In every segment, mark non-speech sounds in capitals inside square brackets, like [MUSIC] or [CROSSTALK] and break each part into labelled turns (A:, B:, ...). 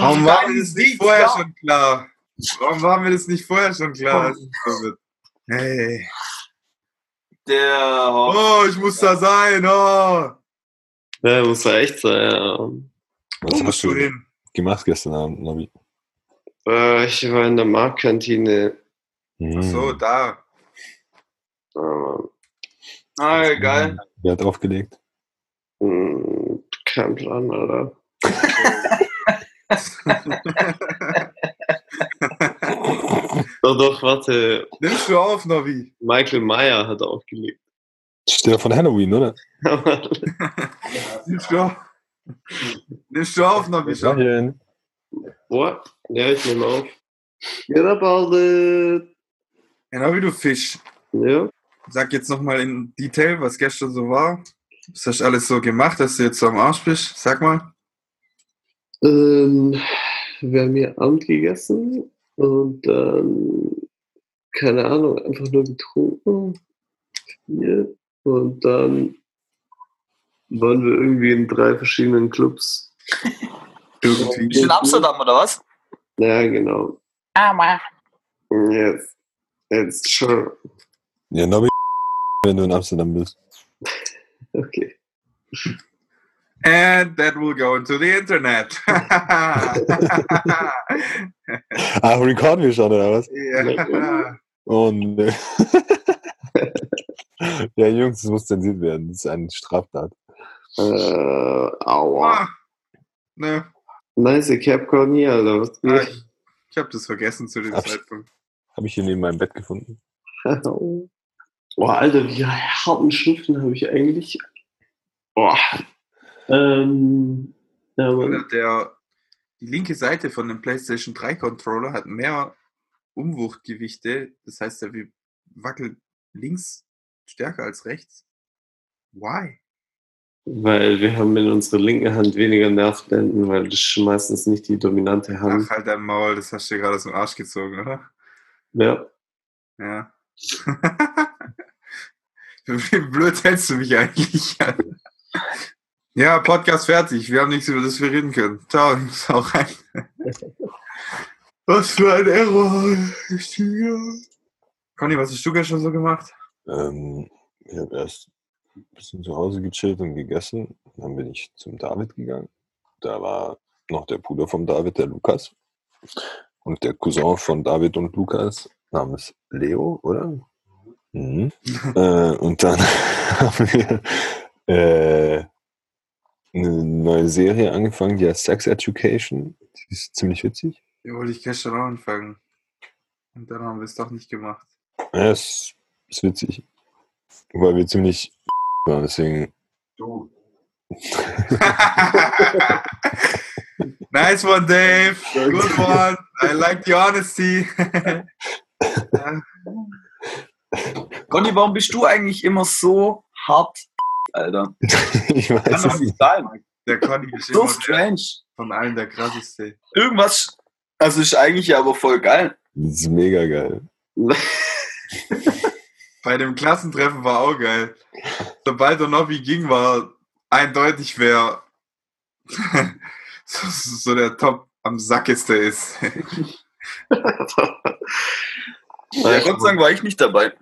A: Warum war mir das nicht vorher schon klar? Warum war mir das nicht vorher schon klar? Hey.
B: Der.
A: Oh, ich muss da sein. Oh.
C: Ja, muss ja echt sein, ja.
D: Was hast
A: du hin?
D: gemacht gestern Abend, Navi?
C: Äh, ich war in der Marktkantine.
A: Ach so, da.
C: Äh,
B: Ah, geil.
D: Wer hat aufgelegt?
C: hm, kein Plan, Alter. [LAUGHS] [LAUGHS] Doch, doch, warte.
A: Nimmst du auf, Navi?
C: Michael Meyer hat aufgelegt.
D: Das ist der von Halloween, oder?
A: Nimmst du auf? Nimmst du auf, Navi?
C: What? Ja, ich nehme auf. Get about it.
A: Ja, Navi, du Fisch.
C: Ja.
A: Sag jetzt nochmal in Detail, was gestern so war. Was hast du alles so gemacht, dass du jetzt so am Arsch bist? Sag mal.
C: Ähm, wir haben hier Abend gegessen und dann, keine Ahnung, einfach nur getrunken. Viel. Und dann waren wir irgendwie in drei verschiedenen Clubs. [LAUGHS]
A: Irgendwie.
B: In Amsterdam oder was?
C: Ja, genau.
B: Ah,
C: Yes. It's true.
D: Ja, Navi, [LAUGHS] wenn du in Amsterdam bist. [LAUGHS]
C: Okay.
A: And that will go into the Internet. [LAUGHS]
D: Ah, recorden wir schon, oder was?
A: ja.
D: Und äh, [LAUGHS] ja, Jungs, das muss zensiert werden. Das ist eine Straftat.
C: Äh, aua.
A: Ah, ne,
C: Nice Capcom hier, Alter. Was
A: ah,
C: geht?
A: ich, ich habe das vergessen zu dem
D: Abs-
A: Zeitpunkt.
D: Habe ich hier neben meinem Bett gefunden.
C: Boah, [LAUGHS] Alter, wie harten Schnupfen habe ich eigentlich? Boah. Ähm, Mann.
A: der, die linke Seite von dem PlayStation 3 Controller hat mehr Umwuchtgewichte. Das heißt, er wie- wackelt links stärker als rechts. Why?
C: Weil wir haben in unserer linken Hand weniger Nervblenden, weil das ist meistens nicht die dominante Hand.
A: Ach, halt dein Maul, das hast du dir gerade aus dem Arsch gezogen, oder?
C: Ja.
A: Ja. [LAUGHS] Wie blöd hältst du mich eigentlich an? Ja, Podcast fertig. Wir haben nichts, über das wir reden können. Ciao, ich auch rein. [LAUGHS] Was für ein Error. Conny, was hast du gestern so gemacht?
D: Ähm, ich habe erst ein bisschen zu Hause gechillt und gegessen. Dann bin ich zum David gegangen. Da war noch der Bruder von David, der Lukas. Und der Cousin von David und Lukas namens Leo, oder? Mhm. [LAUGHS] äh, und dann [LAUGHS] haben wir äh, eine neue Serie angefangen, die heißt Sex Education. Die ist ziemlich witzig.
A: Die wollte ich gestern auch anfangen. Und dann haben wir es doch nicht gemacht.
D: Ja, ist, ist witzig. Weil wir ziemlich [LAUGHS] waren, deswegen.
A: Du. [LAUGHS] nice one, Dave. Good one. I like the honesty. [LAUGHS]
B: Conny, warum bist du eigentlich immer so hart, Alter? [LAUGHS]
D: ich
B: Kann
D: weiß
B: doch
D: es
B: nicht sein.
A: der Conny ist
B: So strange.
A: von allen der krasseste.
B: Irgendwas, also ist eigentlich ja aber voll geil.
D: Das ist mega geil. [LAUGHS]
A: Bei dem Klassentreffen war auch geil. Sobald der Nobby ging, war eindeutig, wer [LAUGHS] so, so der Top am Sackeste ist.
B: Ja, Gott sei Dank war ich nicht dabei.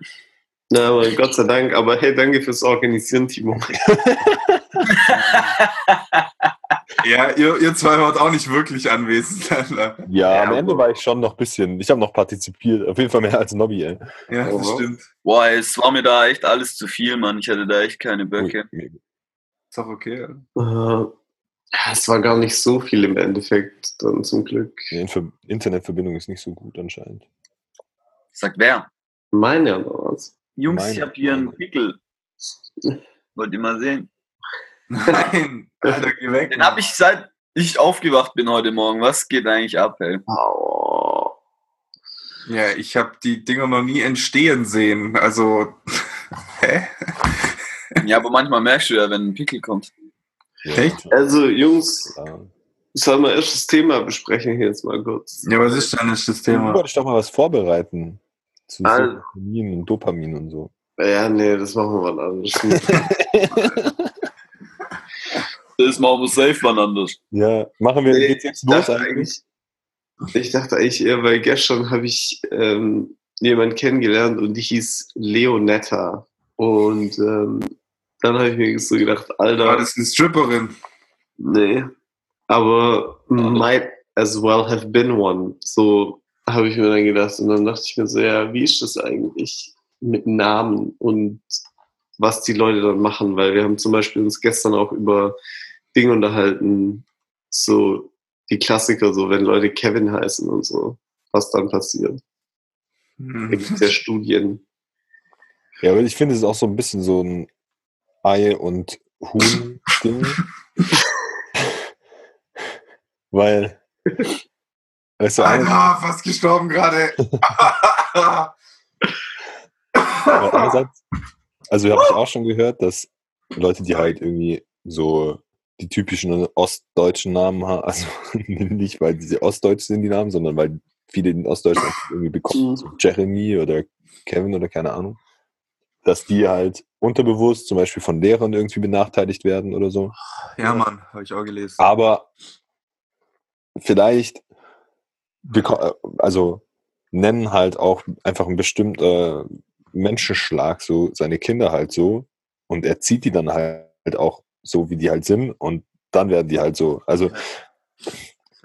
C: Na, aber Gott sei Dank. Aber hey, danke fürs Organisieren, Timo. [LAUGHS]
A: ja, ihr, ihr zwei wart auch nicht wirklich anwesend. [LAUGHS] Alter.
D: Ja,
B: Ja,
D: am Ende war ich schon noch ein bisschen. Ich habe noch partizipiert. Auf jeden Fall mehr als Nobby, ey.
A: Ja, das
C: Oh.
A: stimmt.
B: Boah, es war mir da echt alles zu viel, Mann. Ich hatte da echt keine Böcke.
A: Ist doch okay.
C: Äh, ja, es war gar nicht so viel im Endeffekt, dann zum Glück.
D: Die Internetverbindung ist nicht so gut anscheinend.
B: Sagt wer?
C: Meine oder was?
B: Jungs,
D: Meine-
B: ich hab hier einen. Pickel. Wollt ihr mal sehen?
A: Nein, [LAUGHS] Alter, geh weg.
B: Den habe ich seit ich aufgewacht bin heute Morgen. Was geht eigentlich ab, ey?
C: Au.
A: Ja, ich habe die Dinger noch nie entstehen sehen. Also, [LAUGHS] hä?
B: Ja, aber manchmal merkst du ja, wenn ein Pickel kommt.
D: Ja,
A: Echt?
C: Also, Jungs,
D: klar.
C: sollen wir erst das Thema besprechen hier jetzt mal kurz?
A: Ja, was ist denn das
D: Du
A: Thema?
D: wolltest doch mal was vorbereiten. Zu
C: Also-
D: Serotonin und Dopamin und so.
C: Ja, nee, das machen wir [LAUGHS] mal anders.
B: Das machen wir safe wann anders.
D: Ja, machen wir, geht's jetzt los
C: dachte
D: eigentlich?
C: Ich dachte eigentlich eher, weil gestern habe ich ähm, jemanden kennengelernt und die hieß Leonetta. Und ähm, dann habe ich mir so gedacht, Alter,
A: War das eine Stripperin?
C: nee. Aber might as well have been one. So habe ich mir dann gedacht. Und dann dachte ich mir so, ja, wie ist das eigentlich mit Namen und was die Leute dann machen? Weil wir haben zum Beispiel uns gestern auch über Dinge unterhalten, so die Klassiker, so wenn Leute Kevin heißen und so, was dann passiert. Da
A: Hm.
C: gibt es ja Studien.
D: Ja, aber ich finde es ist auch so ein bisschen so ein Ei- und Huhn-Ding. [LAUGHS] Weil, weißt du,
A: Alter, fast gestorben gerade. [LAUGHS] [LAUGHS]
D: also habe ich auch schon gehört, dass Leute, die halt irgendwie so die typischen ostdeutschen Namen haben, also [LAUGHS] nicht weil diese ostdeutsch sind, die Namen, sondern weil viele den ostdeutschen Akzent irgendwie bekommen,
C: Mhm.
D: so Jeremy oder Kevin oder keine Ahnung, dass die halt unterbewusst zum Beispiel von Lehrern irgendwie benachteiligt werden oder so.
A: ja, Mann, habe ich auch gelesen.
D: Aber vielleicht, also nennen halt auch einfach ein bestimmter Menschenschlag so seine Kinder halt so und er zieht die dann halt auch so, wie die halt sind und dann werden die halt so. Also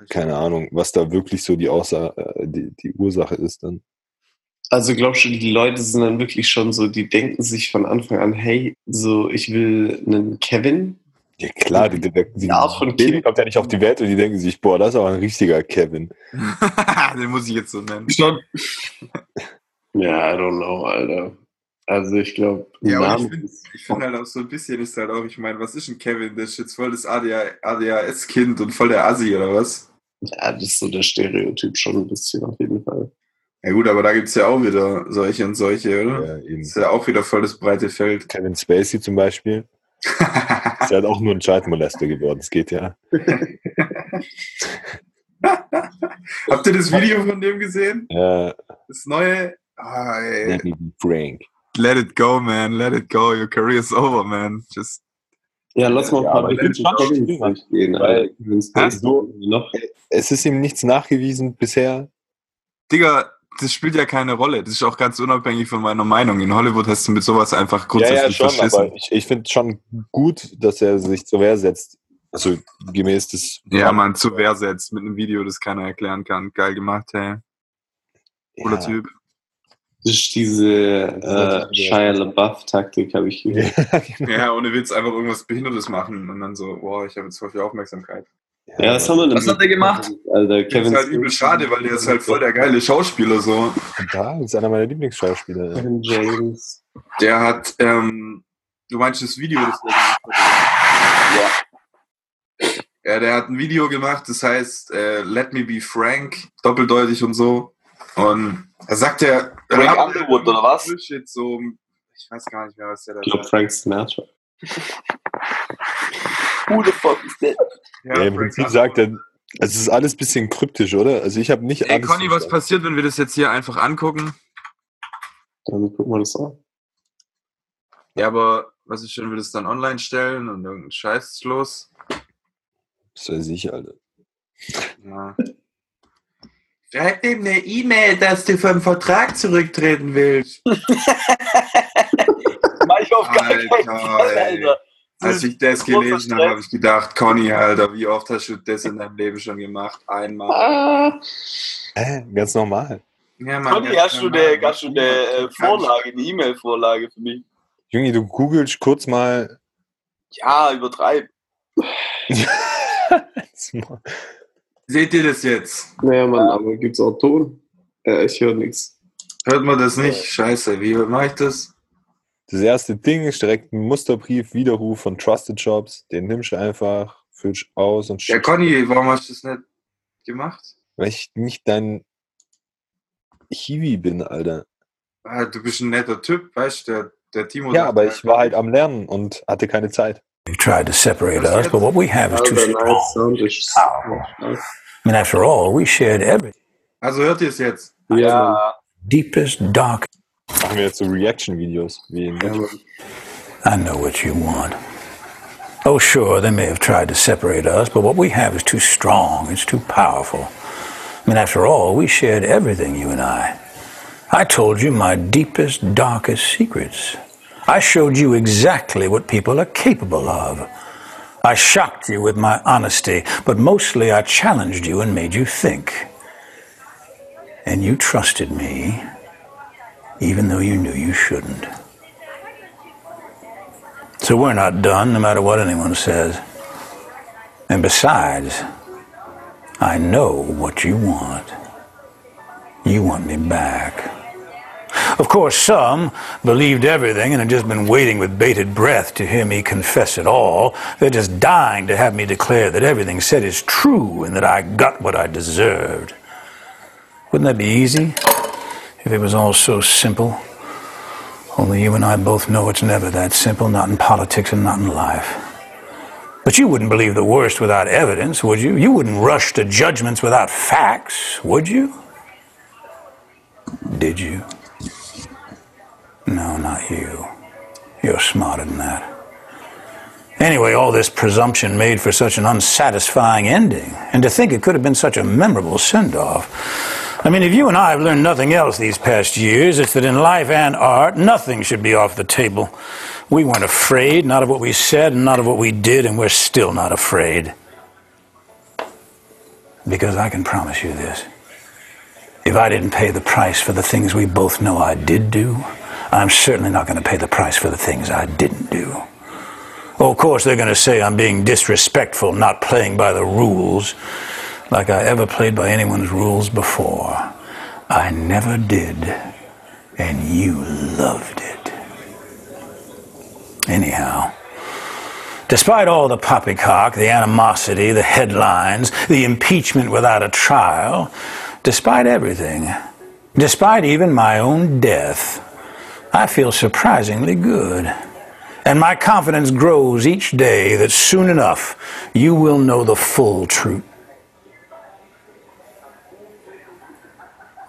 D: keine Ahnung, was da wirklich so die, Aussa äh, die, die Ursache ist dann.
C: Also glaubst du, die Leute sind dann wirklich schon so, die denken sich von Anfang an, hey, so ich will einen Kevin.
D: Ja klar, die, die, die,
C: Die Art von
D: Baby
C: Kind.
D: kommt ja nicht auf die Welt und die denken sich, boah, das ist aber ein richtiger Kevin. [LAUGHS]
A: Den muss ich jetzt so nennen.
B: Schon.
C: Ja, I don't know, Alter. Also ich glaube,
A: Ja, aber ich finde ich find halt auch so ein bisschen ist halt auch, ich meine, was ist ein Kevin? Der ist jetzt voll das ADHS-Kind und voll der Assi oder was?
C: ja, das ist so der Stereotyp schon ein bisschen auf jeden Fall.
A: Ja gut, aber da gibt es ja auch wieder solche und solche, oder?
D: Ja, eben.
A: Das ist ja auch wieder voll das breite Feld.
D: Kevin Spacey zum Beispiel. [LAUGHS] Ist halt auch nur ein Child-Molester geworden. Das geht ja. [LAUGHS]
A: Habt ihr das Video von dem gesehen?
D: Äh,
A: Das neue? Ah,
D: frank.
A: Let it go, man. Let it go. Your career is over, man. Just.
C: Ja, lass mal ein
D: Ja,
C: paar Kevins
D: schwierig,
C: durchgehen,
D: weil- so-
C: noch.
D: Es ist ihm nichts nachgewiesen bisher.
A: Digga, das spielt ja keine Rolle. Das ist auch ganz unabhängig von meiner Meinung. In Hollywood hast du mit sowas einfach grundsätzlich verschissen.
D: aber ich, ich finde schon gut, dass er sich zur Wehr setzt. Also gemäß des.
A: Ja, man, zu Wehr setzt mit einem Video, das keiner erklären kann. Geil gemacht, hey. Cooler
D: Ja.
A: Typ.
C: Das ist diese äh, Shia LaBeouf-Taktik, habe ich [LAUGHS] gehört.
D: Ja, genau.
A: Ja, ohne Witz einfach irgendwas Behindertes machen und dann so, boah, ich habe jetzt voll viel Aufmerksamkeit.
C: Ja, was haben wir denn?
B: Was hat der gemacht?
C: Alter,
A: Das
C: Kevin
A: ist halt übel schade, weil der ist halt voll der geile Schauspieler so.
D: Total, ist einer meiner Lieblingsschauspieler.
C: Kevin James.
A: Der hat, ähm, du meinst das Video, das der gemacht hat? Ja. Ja, der hat ein Video gemacht, das heißt äh, Let Me Be Frank, doppeldeutig und so. Und da sagt er,
B: Frank Underwood, oder was?
A: Bullshit, so, ich weiß gar nicht mehr, was der da
C: Ich glaube. Frank Sinatra.
B: Who the fuck is that?
A: Ja,
D: Ja, Im Prinzip sagt er, es ist alles ein bisschen kryptisch, oder? Also ich habe nicht
A: Ey,
D: alles
A: Conny, was passiert, wenn wir das jetzt hier einfach angucken?
C: Dann gucken wir das an.
A: Ja, aber was ist, wenn wir das dann online stellen und irgendein Scheiß ist los?
D: Das weiß ich, Alter.
A: Ja. Schreib ihm eine E-Mail, dass du vom Vertrag zurücktreten willst. [LAUGHS]
B: Mach ich auf gar keinen Fall. Alter.
A: Als ich das gelesen habe, habe ich gedacht, Conny, Alter, wie oft hast du das in deinem Leben schon gemacht? Einmal.
D: Hä? Ganz normal.
A: Ja, Mann,
B: Conny,
A: ganz
B: hast du eine, hast du eine äh, Vorlage, eine E-Mail-Vorlage für mich?
D: Junge, du googelst kurz mal.
B: Ja, übertreib. [LAUGHS]
A: Seht ihr das jetzt?
C: naja, Mann, aber gibt's auch Ton? Äh, ich höre nichts.
A: Hört man das nicht? Scheiße, wie mache ich das?
D: Das erste Ding ist direkt ein Musterbrief, Widerruf von Trusted Shops. Den nimmst du einfach, füllst aus und
A: Ja. Conny, warum hast du das nicht gemacht?
D: Weil ich nicht dein Hiwi bin, Alter.
A: Ah, du bist ein netter Typ, weißt du, der, der Timo.
D: Ja, aber ich war halt am Lernen und hatte keine Zeit.
E: They tried to separate us, but what we have is too strong. I mean, after all, we shared everything.
A: Also hört ihr es jetzt?
C: Ja.
B: Ja,
E: Deepest, dark.
D: Machen wir jetzt so Reaction-Videos.
E: I know what you want. Oh, sure, they may have tried to separate us, but what we have is too strong, it's too powerful. I mean, after all, we shared everything, you and I. I told you my deepest, darkest secrets. I showed you exactly what people are capable of. I shocked you with my honesty, but mostly I challenged you and made you think. And you trusted me, even though you knew you shouldn't. So we're not done, no matter what anyone says. And besides, I know what you want. You want me back. Of course, some believed everything and had just been waiting with bated breath to hear me confess it all. They're just dying to have me declare that everything said is true and that I got what I deserved. Wouldn't that be easy? If it was all so simple? Only you and I both know it's never that simple, not in politics and not in life. But you wouldn't believe the worst without evidence, would you? You wouldn't rush to judgments without facts, would you? Did you? No, not you. You're smarter than that. Anyway, all this presumption made for such an unsatisfying ending, and to think it could have been such a memorable send off. I mean, if you and I have learned nothing else these past years, it's that in life and art, nothing should be off the table. We weren't afraid, not of what we said and not of what we did, and we're still not afraid. Because I can promise you this if I didn't pay the price for the things we both know I did do, I'm certainly not going to pay the price for the things I didn't do. Oh, of course, they're going to say I'm being disrespectful, not playing by the rules, like I ever played by anyone's rules before. I never did, and you loved it. Anyhow, despite all the poppycock, the animosity, the headlines, the impeachment without a trial, despite everything, despite even my own death, I feel surprisingly good. And my confidence grows each day that soon enough you will know the full truth.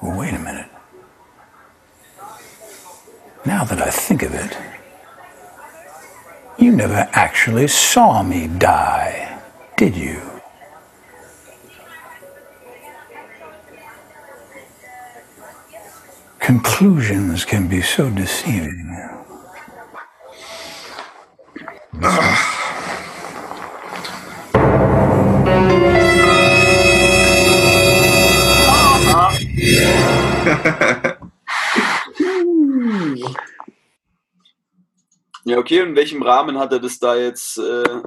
E: Well, wait a minute. Now that I think of it, you never actually saw me die, did you? Conclusions can be so deceiving. [CLEARS THROAT]
B: Ja, okay, in welchem Rahmen hat er das da jetzt äh,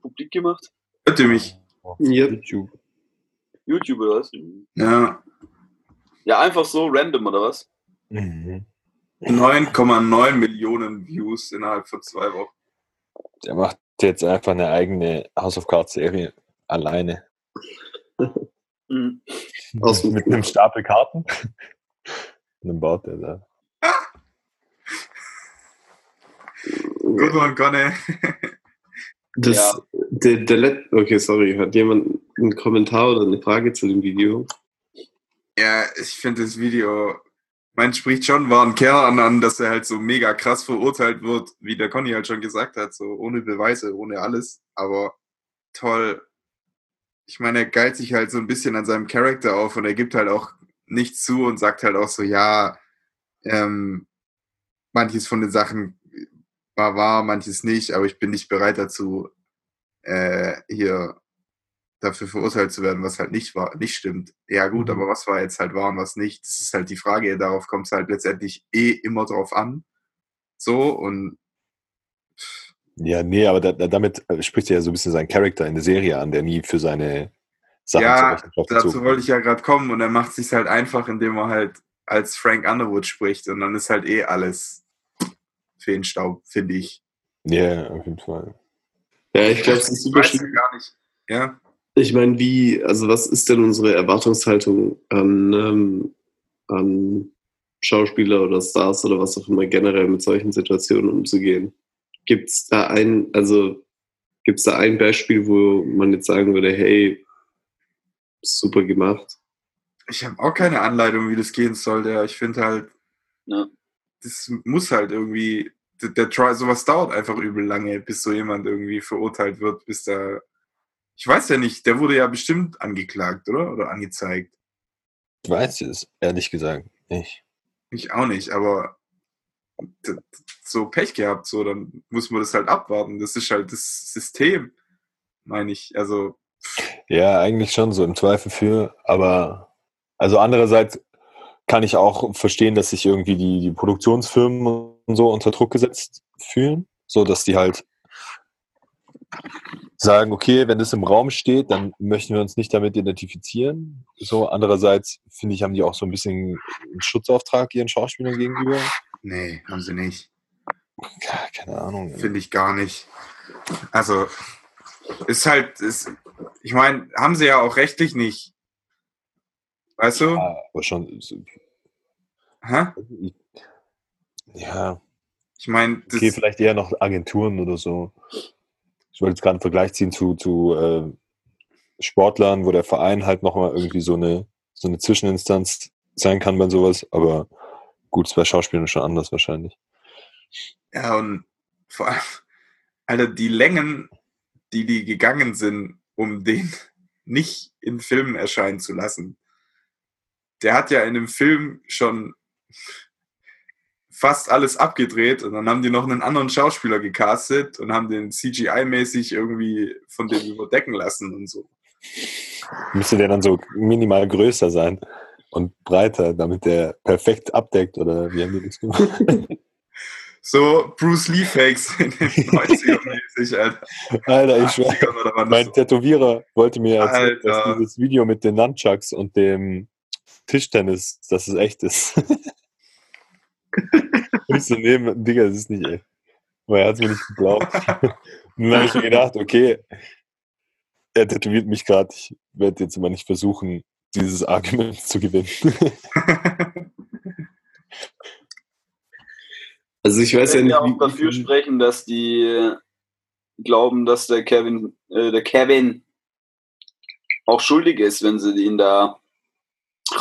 B: publik gemacht?
A: Hört ihr mich?
C: Ja.
D: YouTube.
B: YouTube oder was?
A: Ja.
B: Ja, einfach so random oder was?
D: Mhm.
A: 9,9 Millionen Views innerhalb von zwei Wochen.
D: Der macht jetzt einfach eine eigene House of Cards Serie alleine. [LAUGHS]
B: Mhm.
C: Aus
D: Mit einem Stapel Karten. Und dann baut er da.
A: Good one, Conne.
C: Das,
B: Ja.
C: der, der Let okay, sorry, hat jemand einen Kommentar oder eine Frage zu dem Video?
A: Ja, ich finde das Video, man spricht schon wahren Kerl an, an, dass er halt so mega krass verurteilt wird, wie der Conny halt schon gesagt hat, so ohne Beweise, ohne alles. Aber toll. Ich meine, er geilt sich halt so ein bisschen an seinem Charakter auf und er gibt halt auch nichts zu und sagt halt auch so, ja, ähm, manches von den Sachen war wahr, manches nicht, aber ich bin nicht bereit dazu, äh, hier dafür verurteilt zu werden, was halt nicht war, nicht stimmt. Ja gut,
D: Mhm.
A: aber was war jetzt halt wahr und was nicht? Das ist halt die Frage. Darauf kommt es halt letztendlich eh immer drauf an. So und
D: Ja, nee, aber da, da, damit äh, spricht er ja so ein bisschen seinen Charakter in der Serie an, der nie für seine Sachen
A: ja,
D: zur
A: dazu wollte ich ja gerade kommen und er macht sich halt einfach, indem er halt als Frank Underwood spricht und dann ist halt eh alles Feenstaub, finde ich.
D: Ja, auf jeden Fall.
C: Ja, ich glaube, es ist super schwierig.
A: gar nicht. Ja,
C: Ich meine, wie, also was ist denn unsere Erwartungshaltung an, ähm, an Schauspieler oder Stars oder was auch immer generell mit solchen Situationen umzugehen? Gibt es da ein, also gibt es da ein Beispiel, wo man jetzt sagen würde, hey, super gemacht?
A: ich habe auch keine Anleitung, wie das gehen soll. Ja, ich finde halt,
B: Ja.
A: das muss halt irgendwie der, der Trial, sowas dauert einfach übel lange, bis so jemand irgendwie verurteilt wird, bis da. Ich weiß ja nicht, der wurde ja bestimmt angeklagt, oder? Oder angezeigt.
D: Ich weiß es, ehrlich gesagt, nicht.
A: Ich auch nicht, aber so Pech gehabt, so, dann muss man das halt abwarten. Das ist halt das System, meine ich. Also,
D: Ja, eigentlich schon so im Zweifel für, aber also andererseits kann ich auch verstehen, dass sich irgendwie die, die Produktionsfirmen und so unter Druck gesetzt fühlen, so dass die halt sagen, okay, wenn das im Raum steht, dann möchten wir uns nicht damit identifizieren. So andererseits finde ich, haben die auch so ein bisschen einen Schutzauftrag ihren Schauspielern gegenüber.
A: Nee, haben sie nicht.
D: Ja, keine Ahnung.
A: Finde ich gar nicht. Also, ist halt, ist, ich meine, haben sie ja auch rechtlich nicht. Weißt du?
D: Ja, aber schon,
A: Hä?
D: ja,
A: Ich meine, das,
D: Okay, vielleicht eher noch Agenturen oder so. Ich wollte jetzt gerade einen Vergleich ziehen zu, zu äh, Sportlern, wo der Verein halt nochmal irgendwie so eine, so eine Zwischeninstanz sein kann bei sowas. Aber gut, es bei Schauspielern schon anders wahrscheinlich.
A: ja, und vor allem, Alter, die Längen, die die gegangen sind, um den [LAUGHS] nicht in Filmen erscheinen zu lassen. Der hat ja in dem Film schon fast alles abgedreht und dann haben die noch einen anderen Schauspieler gecastet und haben den CGI-mäßig irgendwie von dem überdecken lassen und so.
D: Müsste der dann so minimal größer sein und breiter, damit der perfekt abdeckt oder wie haben die das gemacht? [LAUGHS]
A: So Bruce Lee Fakes in den [LAUGHS] 90ern mäßig, Alter.
D: Alter, ich schwör,
A: 80ern oder wann das
D: mein Tätowierer wollte mir erzählen, dass
A: Alter.
D: dieses Video mit den Nunchucks und dem Tischtennis, dass es echt ist. Und ich so, nee, Digga, das ist nicht echt. Aber er hat es mir nicht geglaubt. Und [LAUGHS] dann habe ich mir gedacht, okay, er tätowiert mich gerade, ich werde jetzt mal nicht versuchen, dieses Argument zu gewinnen. [LAUGHS]
C: Also ich weiß
B: Ich
C: ja
B: kann
C: nicht,
B: ja auch dafür sprechen, dass die glauben, dass der Kevin, äh, der Kevin auch schuldig ist, wenn sie ihn da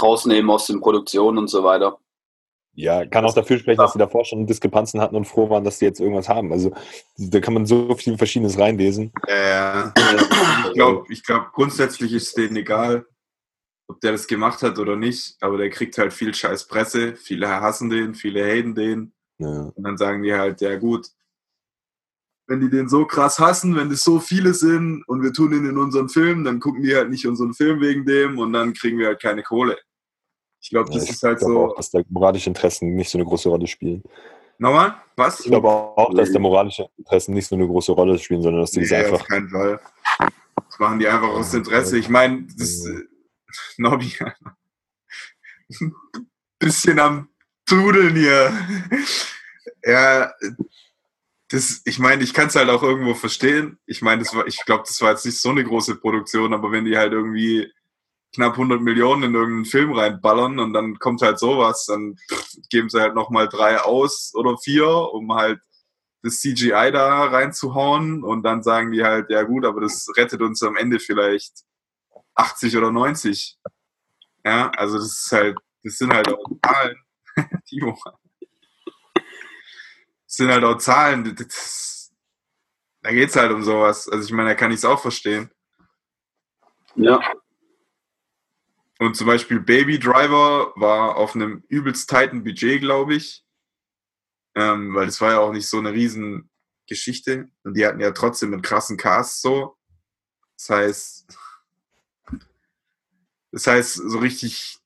B: rausnehmen aus den Produktionen und so weiter.
D: Ja, kann auch dafür sprechen, dass sie davor schon Diskrepanzen hatten und froh waren, dass sie jetzt irgendwas haben. Also da kann man so viel Verschiedenes reinlesen.
A: Ja, ich glaube, ich glaub, grundsätzlich ist es denen egal, ob der das gemacht hat oder nicht, aber der kriegt halt viel scheiß Presse, viele hassen den, viele haten den
D: Ja.
A: und dann sagen die halt, ja gut, wenn die den so krass hassen, wenn das so viele sind und wir tun ihn in unseren Film, dann gucken die halt nicht unseren Film wegen dem und dann kriegen wir halt keine Kohle. Ich glaube,
D: Ja,
A: das
D: ich
A: ist halt
D: glaube
A: so.
D: auch, dass da moralische Interessen nicht so eine große Rolle spielen.
A: Nochmal? Was?
D: Ich glaube auch, dass da moralische Interessen nicht so eine große Rolle spielen, sondern dass die das
A: Nee, auf
D: einfach.
A: keinen Fall. Das machen die einfach aus Interesse. Ich meine, das Nobby. bisschen am Tudeln hier. Ja, das, ich meine, ich kann es halt auch irgendwo verstehen. Ich meine, ich glaube, das war jetzt nicht so eine große Produktion, aber wenn die halt irgendwie knapp 100 Millionen in irgendeinen Film reinballern und dann kommt halt sowas, dann geben sie halt nochmal drei aus oder vier, um halt das CGI da reinzuhauen und dann sagen die halt, ja gut, aber das rettet uns am Ende vielleicht 80 oder 90. Ja, also das ist halt, das sind halt auch Zahlen. [LAUGHS] Timo. Das sind halt auch Zahlen. Das, da geht's halt um sowas. Also ich meine, da kann ich es auch verstehen.
B: Ja.
A: Und zum Beispiel Baby Driver war auf einem übelst tighten Budget, glaube ich. Ähm, weil das war ja auch nicht so eine riesen Geschichte. Und die hatten ja trotzdem einen krassen Cast so. Das heißt, das heißt, so richtig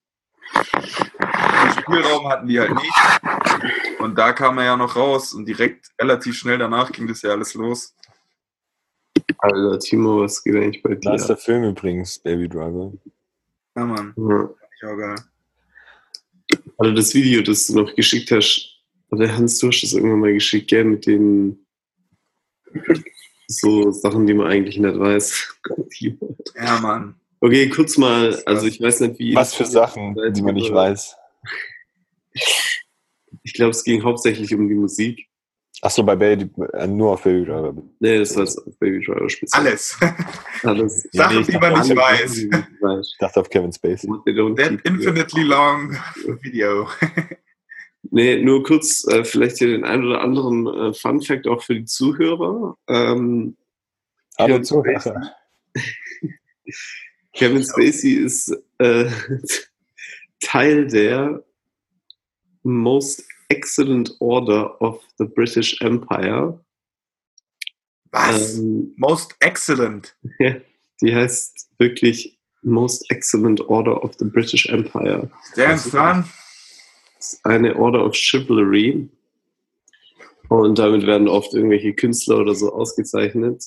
A: Spielraum hatten die halt nicht. Und da kam er ja noch raus und direkt relativ schnell danach ging das ja alles los.
C: Alter, Timo, was geht eigentlich bei dir?
D: Nice der Film übrigens, Baby Driver.
A: Ja, Mann.
C: Ja.
A: Ich auch geil.
C: Also das Video, das du noch geschickt hast, oder Hans, du hast das irgendwann mal geschickt, gell, mit den so Sachen, die man eigentlich nicht weiß. [LAUGHS]
A: Ja, Mann.
C: Okay, kurz mal, also ich weiß nicht, wie...
D: Was für Sachen, die man nicht weiß.
C: Ich glaube, es ging hauptsächlich um die Musik.
D: Achso, bei Baby, äh, nur auf Baby Driver.
C: Nee, das war jetzt auf Baby Driver speziell.
A: Alles. [LAUGHS]
C: Alles.
A: Sachen, die man nicht weiß.
D: Ich dachte auf Kevin Spacey.
A: That infinitely long video.
C: Nee, nur kurz äh, vielleicht hier den ein oder anderen äh, Fun Fact auch für die Zuhörer. Ähm,
D: Hallo Zuhörer.
C: Kevin Spacey ist äh, [LAUGHS] Teil der Most Excellent Order of the British Empire.
A: Was?
C: Ähm,
A: Most excellent. [LAUGHS]
C: die heißt wirklich Most Excellent Order of the British Empire.
A: Der ernst dran?
C: Das ist eine Order of Chivalry. Und damit werden oft irgendwelche Künstler oder so ausgezeichnet.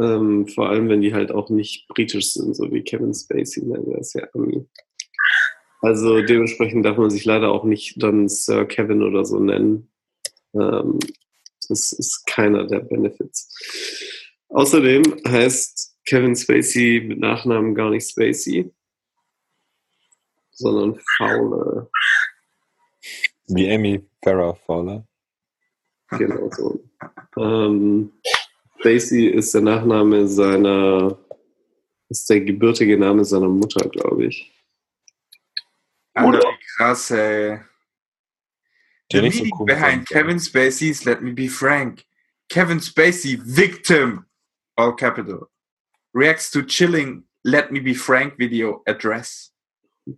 C: Ähm, vor allem, wenn die halt auch nicht britisch sind, so wie Kevin Spacey, ne? der ist ja Ami. Also dementsprechend darf man sich leider auch nicht dann Sir Kevin oder so nennen. Ähm, das ist keiner der Benefits. Außerdem heißt Kevin Spacey mit Nachnamen gar nicht Spacey, sondern Fowler.
D: Wie Amy Farrah Fowler.
C: Genau so. Ähm, Spacey ist der Nachname seiner, ist der gebürtige Name seiner Mutter, glaube ich.
A: Alter, wie krass, ey. The
D: nicht so
A: meaning
D: cool
A: behind. Kevin Spacey's Let Me Be Frank. Kevin Spacey, victim, all capital, reacts to chilling Let Me Be Frank video address.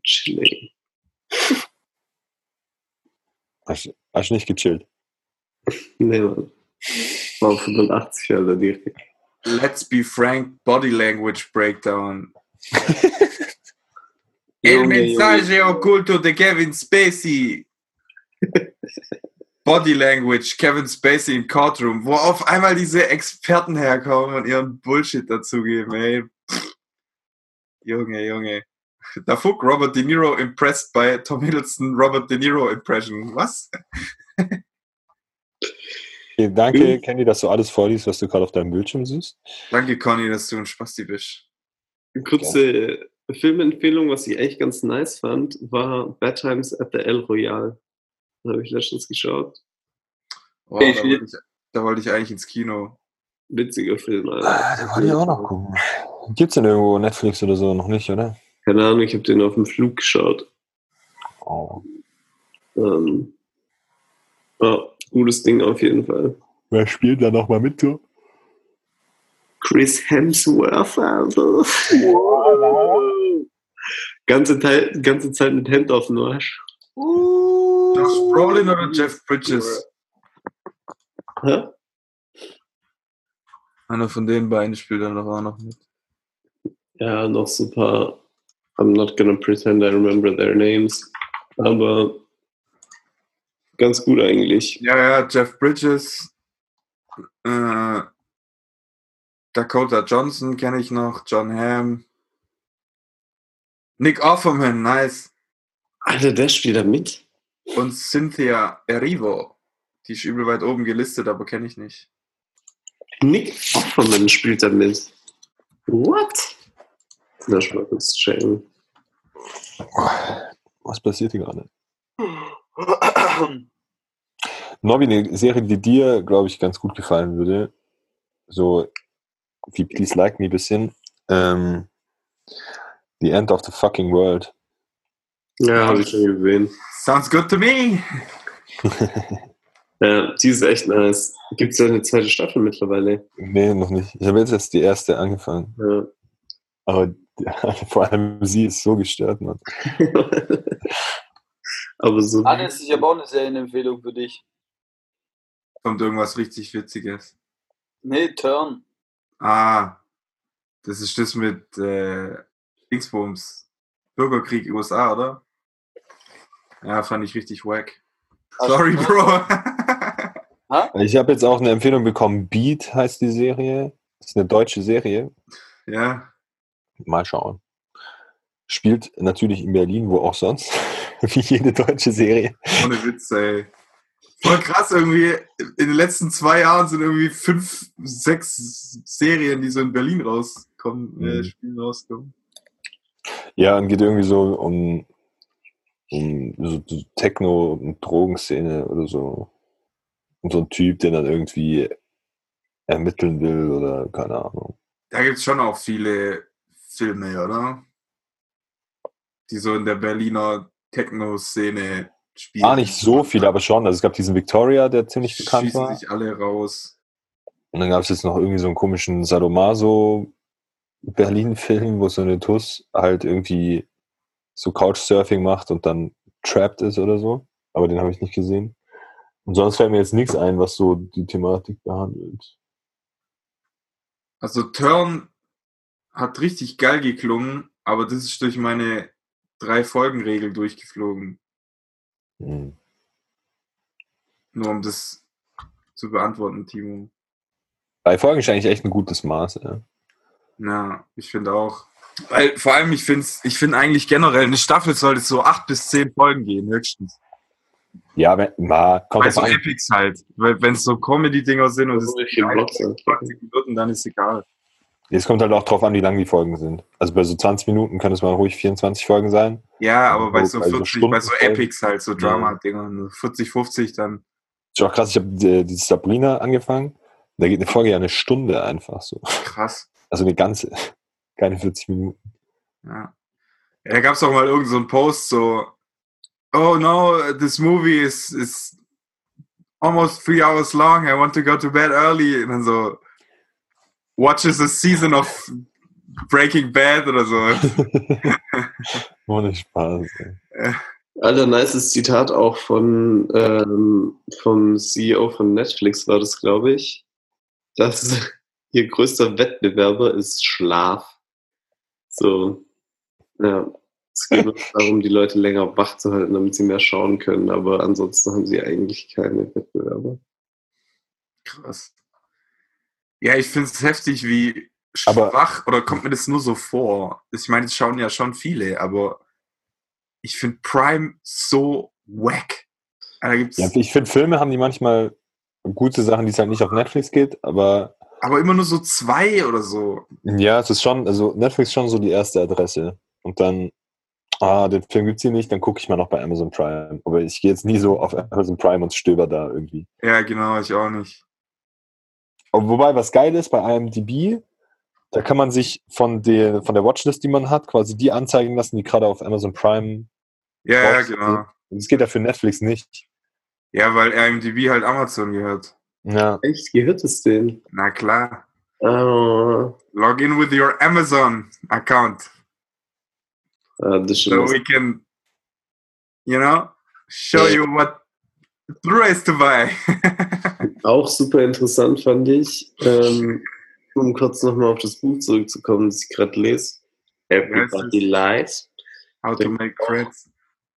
C: Chilling.
D: Hast, hast du nicht gechillt? [LAUGHS]
C: Nee, Mann. War 85 Alter, direkt.
A: Let's Be Frank Body Language Breakdown. [LAUGHS] El mensaje oculto de Kevin Spacey. Body Language, Kevin Spacey im Courtroom, wo auf einmal diese Experten herkommen und ihren Bullshit dazugeben, ey. Pff. Junge, Junge. Da fuck Robert De Niro impressed by Tom Hiddleston Robert De Niro Impression. Was? [LAUGHS]
D: Okay, danke. Candy, dass du alles vorliest, was du gerade auf deinem Bildschirm siehst.
A: Danke, Conny, dass du ein Spasti bist.
C: Eine kurze Filmempfehlung, was ich echt ganz nice fand, war Bad Times at the El Royale. Da habe ich letztens geschaut.
A: Oh, da, wollte ich, da wollte ich eigentlich ins Kino.
C: Witziger Film, Alter.
D: Ah, den wollte ich auch noch gucken. Gibt's denn irgendwo Netflix oder so? Noch nicht, oder?
C: Keine Ahnung, ich habe den auf dem Flug geschaut.
D: Oh.
C: Ähm, ja, gutes Ding auf jeden Fall.
D: Wer spielt da nochmal mit, so?
C: Chris Hemsworth, Alter. ganze, Teil, ganze Zeit mit Hemd auf dem Arsch.
A: Josh Brolin oder Jeff Bridges?
C: Hä?
A: Einer von den beiden spielt dann doch auch noch mit.
C: Ja, noch so ein paar. I'm not gonna pretend I remember their names. Aber ganz gut eigentlich.
A: Ja, ja, Jeff Bridges, äh, Dakota Johnson kenne ich noch, John Hamm, Nick Offerman, nice.
C: Alter, der spielt da mit?
A: Und Cynthia Erivo. Die ist übel weit oben gelistet, aber kenne ich nicht.
C: Nick Offerman spielt da mit. What? Lass mal kurz checken.
D: Was passiert hier gerade? [CLEARS THROAT] Nobby, eine Serie, die dir, glaube ich, ganz gut gefallen würde. So wie Please Like Me ein bisschen. Ähm, the End of the Fucking World.
C: Ja, habe ich schon gesehen.
A: Sounds good to me. [LAUGHS]
C: Ja, die ist echt nice. Gibt es ja eine zweite Staffel mittlerweile.
D: Nee, noch nicht. Ich habe jetzt erst die erste angefangen.
C: Ja.
D: Aber [LAUGHS] vor allem sie ist so gestört, Mann. [LAUGHS]
C: Aber so.
B: Hannes, ich habe auch eine Serienempfehlung für dich.
A: Kommt irgendwas richtig Witziges.
B: Nee, Turn.
A: Ah, das ist das mit äh, Dingsbums. Bürgerkrieg USA, oder? Ja, fand ich richtig wack. Sorry, Bro. [LAUGHS]
D: Ich habe jetzt auch eine Empfehlung bekommen. Beat heißt die Serie. Das ist eine deutsche Serie.
A: ja,
D: Mal schauen. Spielt natürlich in Berlin, wo auch sonst. [LAUGHS] Wie jede deutsche Serie.
A: ohne Witz, ey. Voll krass irgendwie. In den letzten zwei Jahren sind irgendwie fünf, sechs Serien, die so in Berlin rauskommen, äh,
D: Mhm.
A: Spielen rauskommen.
D: Ja, und geht irgendwie so um, um so Techno- und Drogenszene oder so. Und so ein Typ, der dann irgendwie ermitteln will oder keine Ahnung.
A: Da gibt's schon auch viele Filme, oder? Die so in der Berliner Techno-Szene spielen.
D: Gar nicht so viele, aber schon. Also es gab diesen Victoria, der ziemlich bekannt
A: Schießen
D: war.
A: sich alle raus.
D: Und dann gab es jetzt noch irgendwie so einen komischen Sadomaso Berlin-Film, wo so eine Tuss halt irgendwie so Couchsurfing macht und dann trapped ist oder so. Aber den habe ich nicht gesehen. Und sonst fällt mir jetzt nichts ein, was so die Thematik behandelt.
A: Also Turn hat richtig geil geklungen, aber das ist durch meine drei Folgen-Regel durchgeflogen.
D: Hm.
A: Nur um das zu beantworten, Timo.
D: Drei Folgen ist eigentlich echt ein gutes Maß. Ja.
A: Ja, ich finde auch. Weil vor allem, ich finde ich finde eigentlich generell, eine Staffel sollte so acht bis zehn Folgen gehen, höchstens.
D: Ja, wenn, na, kommt
A: Bei so
D: an.
A: Epics halt. Weil wenn es so Comedy-Dinger sind und es
C: So welche Blogs sind.
A: 20 Minuten, dann ist egal.
D: Es kommt halt auch drauf an, wie lang die Folgen sind. Also bei so 20 Minuten können es mal ruhig 24 Folgen sein.
A: Ja, aber bei so
D: so
A: 40, bei so. Epics halt, so Drama-Dinger, 40, 50 dann.
D: Ist auch krass, ich habe die, die Sabrina angefangen. Da geht eine Folge ja eine Stunde einfach so.
A: Krass.
D: Also eine ganze, [LAUGHS] keine 40 Minuten.
A: Ja. ja da gab es auch mal irgendeinen so einen Post, so, oh no, this movie is, is almost three hours long, I want to go to bed early. Und dann so, watches a season of Breaking Bad oder so. [LAUGHS]
D: Ohne Spaß. ey.
C: Alter, nices Zitat auch von ähm, vom CEO von Netflix war das, glaube ich, dass [LAUGHS] ihr größter Wettbewerber ist Schlaf. So, ja. Es geht nur [LAUGHS] darum, die Leute länger wach zu halten, damit sie mehr schauen können, aber ansonsten haben sie eigentlich keine Wettbewerber.
A: Krass. Ja, ich finde es heftig, wie
D: Aber-
A: schwach, oder kommt mir das nur so vor? Ich meine, es schauen ja schon viele, aber ich finde Prime so wack. Gibt's,
D: Ja, ich finde, Filme haben die manchmal gute Sachen, die es halt nicht auf Netflix geht, aber
A: aber immer nur so zwei oder so.
D: ja, es ist schon, also Netflix ist schon so die erste Adresse. Und dann, ah, den Film gibt's hier nicht, dann gucke ich mal noch bei Amazon Prime. Aber ich gehe jetzt nie so auf Amazon Prime und stöber da irgendwie.
A: Ja, genau, ich auch nicht.
D: Wobei, was geil ist bei IMDb, da kann man sich von der, von der Watchlist, die man hat, quasi die anzeigen lassen, die gerade auf Amazon Prime.
A: Ja, ja, genau.
D: Das geht ja für Netflix nicht.
A: Ja, weil IMDb halt Amazon gehört.
D: Ja.
C: Echt, gehört es denen?
A: Na klar.
C: Ah,
A: Log in with your Amazon account.
C: ah, das
A: So we can, you know, show you what Blu-rays to buy.
C: Auch super interessant fand ich, ähm, um kurz nochmal auf das Buch zurückzukommen, das ich gerade lese. Everybody Lies.
A: How to make friends.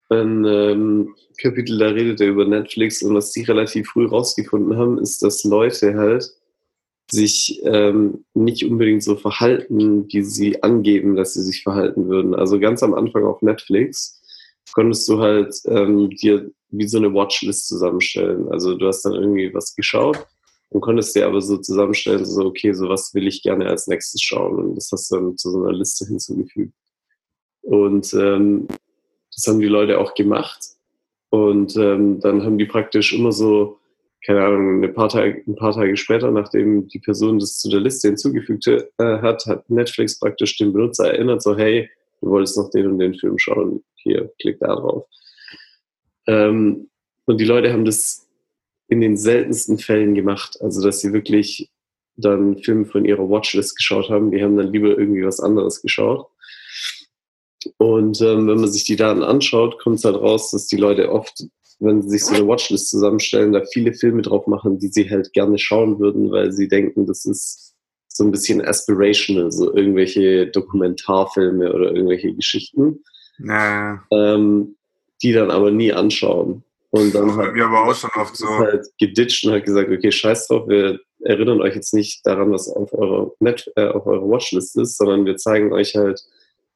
C: Ein ähm, Kapitel, da redet er über Netflix und was die relativ früh rausgefunden haben, ist, dass Leute halt sich ähm, nicht unbedingt so verhalten, wie sie angeben, dass sie sich verhalten würden. Also ganz am Anfang auf Netflix konntest du halt ähm, dir wie so eine Watchlist zusammenstellen. Also du hast dann irgendwie was geschaut und konntest dir aber so zusammenstellen, so okay, so was will ich gerne als nächstes schauen und das hast du dann zu so einer Liste hinzugefügt. Und ähm, das haben die Leute auch gemacht. Und ähm, dann haben die praktisch immer so, keine Ahnung, ein paar, Tage, ein paar Tage später, nachdem die Person das zu der Liste hinzugefügt äh, hat, hat Netflix praktisch den Benutzer erinnert, so hey, du wolltest noch den und den Film schauen, hier, klick da drauf. Ähm, und die Leute haben das in den seltensten Fällen gemacht, also dass sie wirklich dann Filme von ihrer Watchlist geschaut haben, die haben dann lieber irgendwie was anderes geschaut. Und ähm, wenn man sich die Daten anschaut, kommt es halt raus, dass die Leute oft, wenn sie sich so eine Watchlist zusammenstellen, da viele Filme drauf machen, die sie halt gerne schauen würden, weil sie denken, das ist so ein bisschen aspirational, so irgendwelche Dokumentarfilme oder irgendwelche Geschichten,
A: Ja,
C: ähm, die dann aber nie anschauen. Und dann
A: Das bei mir aber auch schon oft so.
C: halt geditcht und hat gesagt, okay, scheiß drauf, wir erinnern euch jetzt nicht daran, was auf eurer, Net, äh, auf eurer Watchlist ist, sondern wir zeigen euch halt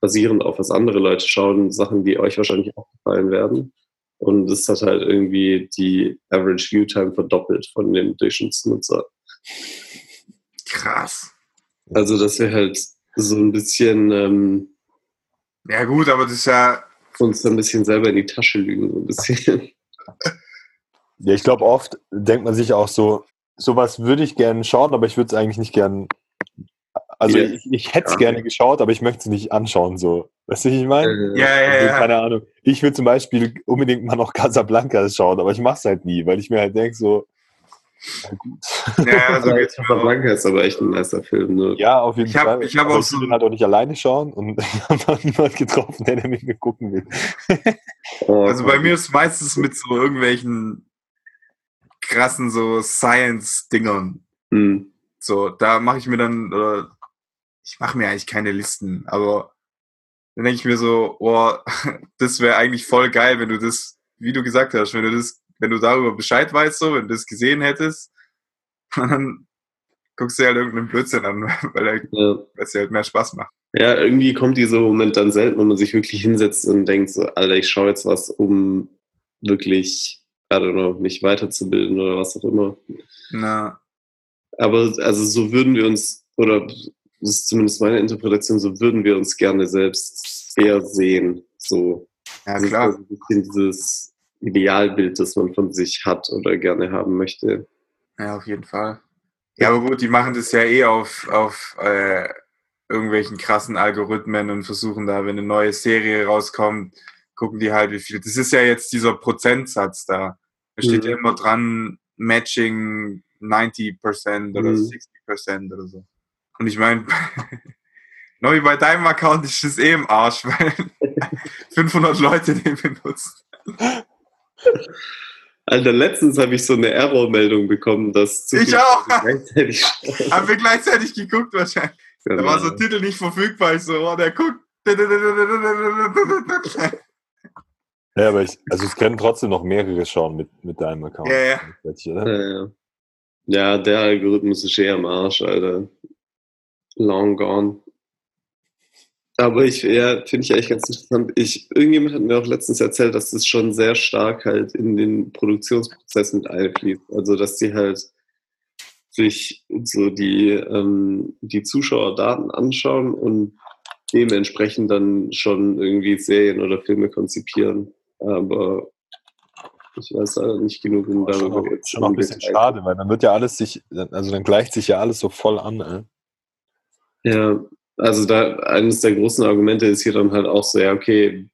C: basierend auf was andere Leute schauen, Sachen, die euch wahrscheinlich auch gefallen werden. Und das hat halt irgendwie die Average View Time verdoppelt von dem Durchschnittsnutzer.
A: Krass.
C: Also, dass wir halt so ein bisschen ähm,
A: Ja, gut, aber das ist ja,
C: uns ein bisschen selber in die Tasche lügen, so ein bisschen. [LAUGHS]
D: Ja, ich glaube, oft denkt man sich auch so, sowas würde ich gerne schauen, aber ich würde es eigentlich nicht gern. Also
C: Ja.
D: ich, ich hätte es
C: Ja.
D: gerne geschaut, aber ich möchte es nicht anschauen. So. Weißt du, wie ich meine?
A: Ja, ja,
D: Also,
A: ja.
D: Keine Ahnung. Ich will zum Beispiel unbedingt mal noch Casablanca schauen, aber ich mach's halt nie, weil ich mir halt denke, so, na gut.
A: Ja, ja, so geht's.
C: Casablanca ist aber echt ein nicer Film. Ne?
D: Ja, auf jeden
A: Ich hab-
D: Fall.
A: ich hab
D: Aber
A: auch so
D: den halt auch nicht alleine schauen und [LAUGHS] ich habe noch niemanden getroffen, der mit mir gucken will.
C: Oh,
A: Also bei mir ist meistens mit so irgendwelchen krassen so Science-Dingern.
C: Hm.
A: So, da mache ich mir dann, oder ich mache mir eigentlich keine Listen, aber dann denke ich mir so, oh, [LAUGHS] das wäre eigentlich voll geil, wenn du das, wie du gesagt hast, wenn du das, wenn du darüber Bescheid weißt, so, wenn du das gesehen hättest, [LAUGHS] und dann guckst du dir halt irgendeinen Blödsinn an, [LAUGHS] weil er
C: Ja.
A: es dir halt mehr Spaß macht.
C: ja, irgendwie kommt dieser Moment dann selten, wo man sich wirklich hinsetzt und denkt so, Alter, ich schaue jetzt was, um wirklich, I don't know, mich weiterzubilden oder was auch immer.
A: Na,
C: Aber also so würden wir uns, oder das ist zumindest meine Interpretation, so würden wir uns gerne selbst eher sehen. So.
A: ja klar.
C: so ein bisschen dieses Idealbild, das man von sich hat oder gerne haben möchte.
A: Ja, auf jeden Fall. Ja, aber gut, die machen das ja eh auf, auf äh, irgendwelchen krassen Algorithmen und versuchen da, wenn eine neue Serie rauskommt, gucken die halt, wie viel. Das ist ja jetzt dieser Prozentsatz da. Da steht
C: Mhm.
A: ja immer dran, Matching 90% oder
C: Mhm.
A: 60% oder so. Und ich meine, [LAUGHS] neu bei deinem Account ist das eh im Arsch, weil [LAUGHS] 500 Leute den benutzen. [LAUGHS]
C: Alter, letztens habe ich so eine Error-Meldung bekommen, dass zu
A: Ich auch.
C: Gleichzeitig. [LAUGHS]
A: Haben wir gleichzeitig geguckt wahrscheinlich. Da war so ein Titel nicht verfügbar. Ich so, oh, der guckt.
D: Ja, aber ich, also es können trotzdem noch mehrere schauen mit, mit deinem Account.
A: Ja, ja.
D: Oder?
C: Ja, ja. ja, der Algorithmus ist eh am Arsch, Alter. Long gone. Aber ich, ja, finde ich eigentlich ganz interessant. Ich, irgendjemand hat mir auch letztens erzählt, dass das schon sehr stark halt in den Produktionsprozess mit einfließt. Also, dass die halt sich so die, ähm, die Zuschauerdaten anschauen und dementsprechend dann schon irgendwie Serien oder Filme konzipieren. Aber ich weiß leider nicht genug, um
D: Aber Schon,
C: darüber
D: auch,
C: jetzt
D: schon ein bisschen
C: Detail-
D: schade, weil dann wird ja alles sich, also dann gleicht sich ja alles so voll an. Ey.
C: Ja, also da eines der großen Argumente ist hier dann halt auch so, ja, okay,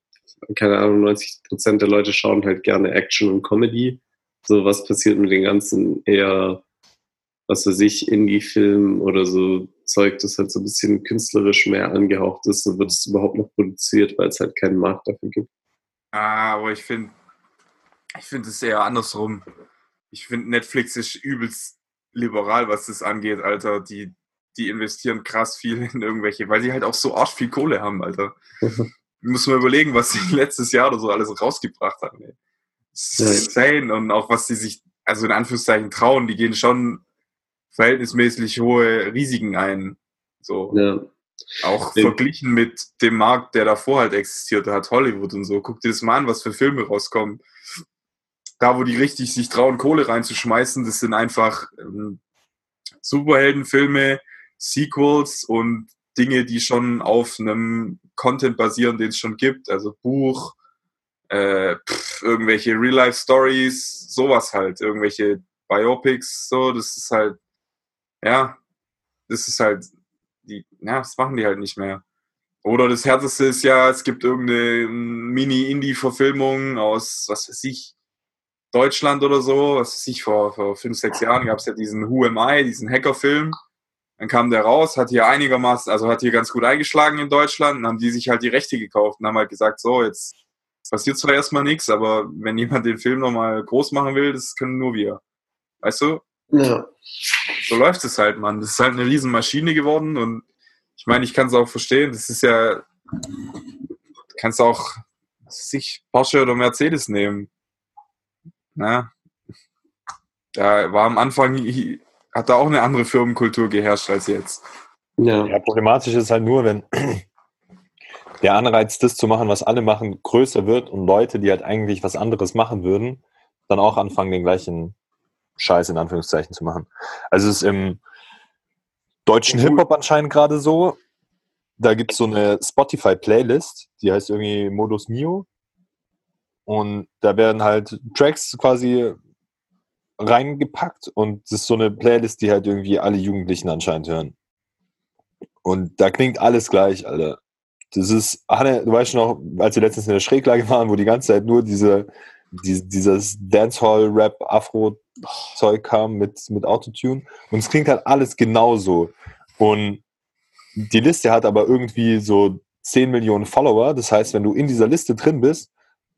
C: keine Ahnung, 90 Prozent der Leute schauen halt gerne Action und Comedy. So, was passiert mit den ganzen eher, was weiß ich, Indie-Filmen oder so Zeug, das halt so ein bisschen künstlerisch mehr angehaucht ist, so wird es überhaupt noch produziert, weil es halt keinen Markt dafür gibt.
A: Ah, aber ich finde, ich finde es eher andersrum. Ich finde, Netflix ist übelst liberal, was das angeht, Alter. Die, die investieren krass viel in irgendwelche, weil die halt auch so arsch viel Kohle haben, Alter. [LAUGHS] Muss man überlegen, was sie letztes Jahr oder so alles rausgebracht haben. Ey.
C: Ja.
A: insane. Und auch was sie sich, also in Anführungszeichen trauen, die gehen schon verhältnismäßig hohe Risiken ein. So.
C: Ja,
A: Auch
C: Ja.
A: verglichen mit dem Markt, der davor halt existierte hat, Hollywood und so. Guck dir das mal an, was für Filme rauskommen. Da, wo die richtig sich trauen, Kohle reinzuschmeißen, das sind einfach ähm, Superheldenfilme, Sequels und Dinge, die schon auf einem Content basieren, den es schon gibt. Also Buch, äh, pff, irgendwelche Real-Life-Stories, sowas halt, irgendwelche Biopics, so, das ist halt, ja, das ist halt, die, ja, das machen die halt nicht mehr. Oder das härteste ist ja, es gibt irgendeine Mini-Indie-Verfilmung aus, was weiß ich, Deutschland oder so, was weiß ich, vor, vor fünf, sechs Jahren gab es ja diesen Who Am I, diesen Hackerfilm. Dann kam der raus, hat hier einigermaßen, also hat hier ganz gut eingeschlagen in Deutschland, dann haben die sich halt die Rechte gekauft und haben halt gesagt, so, jetzt passiert zwar erstmal nichts, aber wenn jemand den Film nochmal groß machen will, das können nur wir. Weißt du?
C: ja.
A: so läuft es halt, Mann. Das ist halt eine riesen Maschine geworden und ich meine, ich kann es auch verstehen. Das ist ja, du kannst auch sich Porsche oder Mercedes nehmen. Na? Da war am Anfang, hat da auch eine andere Firmenkultur geherrscht als jetzt.
C: ja.
D: Ja, problematisch ist halt nur, wenn [CLEARS THROAT] der Anreiz, das zu machen, was alle machen, größer wird und Leute, die halt eigentlich was anderes machen würden, dann auch anfangen, den gleichen Scheiß in Anführungszeichen zu machen. Also es ist im deutschen Hip-Hop anscheinend gerade so. Da gibt es so eine Spotify-Playlist, die heißt irgendwie Modus Mio. Und da werden halt Tracks quasi reingepackt und das ist so eine Playlist, die halt irgendwie alle Jugendlichen anscheinend hören. Und da klingt alles gleich, Alter. Das ist, Hanne, du weißt noch, als wir letztens in der Schräglage waren, wo die ganze Zeit nur diese, die, dieses Dancehall-Rap, Afro-Zeug kam mit, mit Autotune. Und es klingt halt alles genauso. Und die Liste hat aber irgendwie so 10 Millionen Follower. Das heißt, wenn du in dieser Liste drin bist,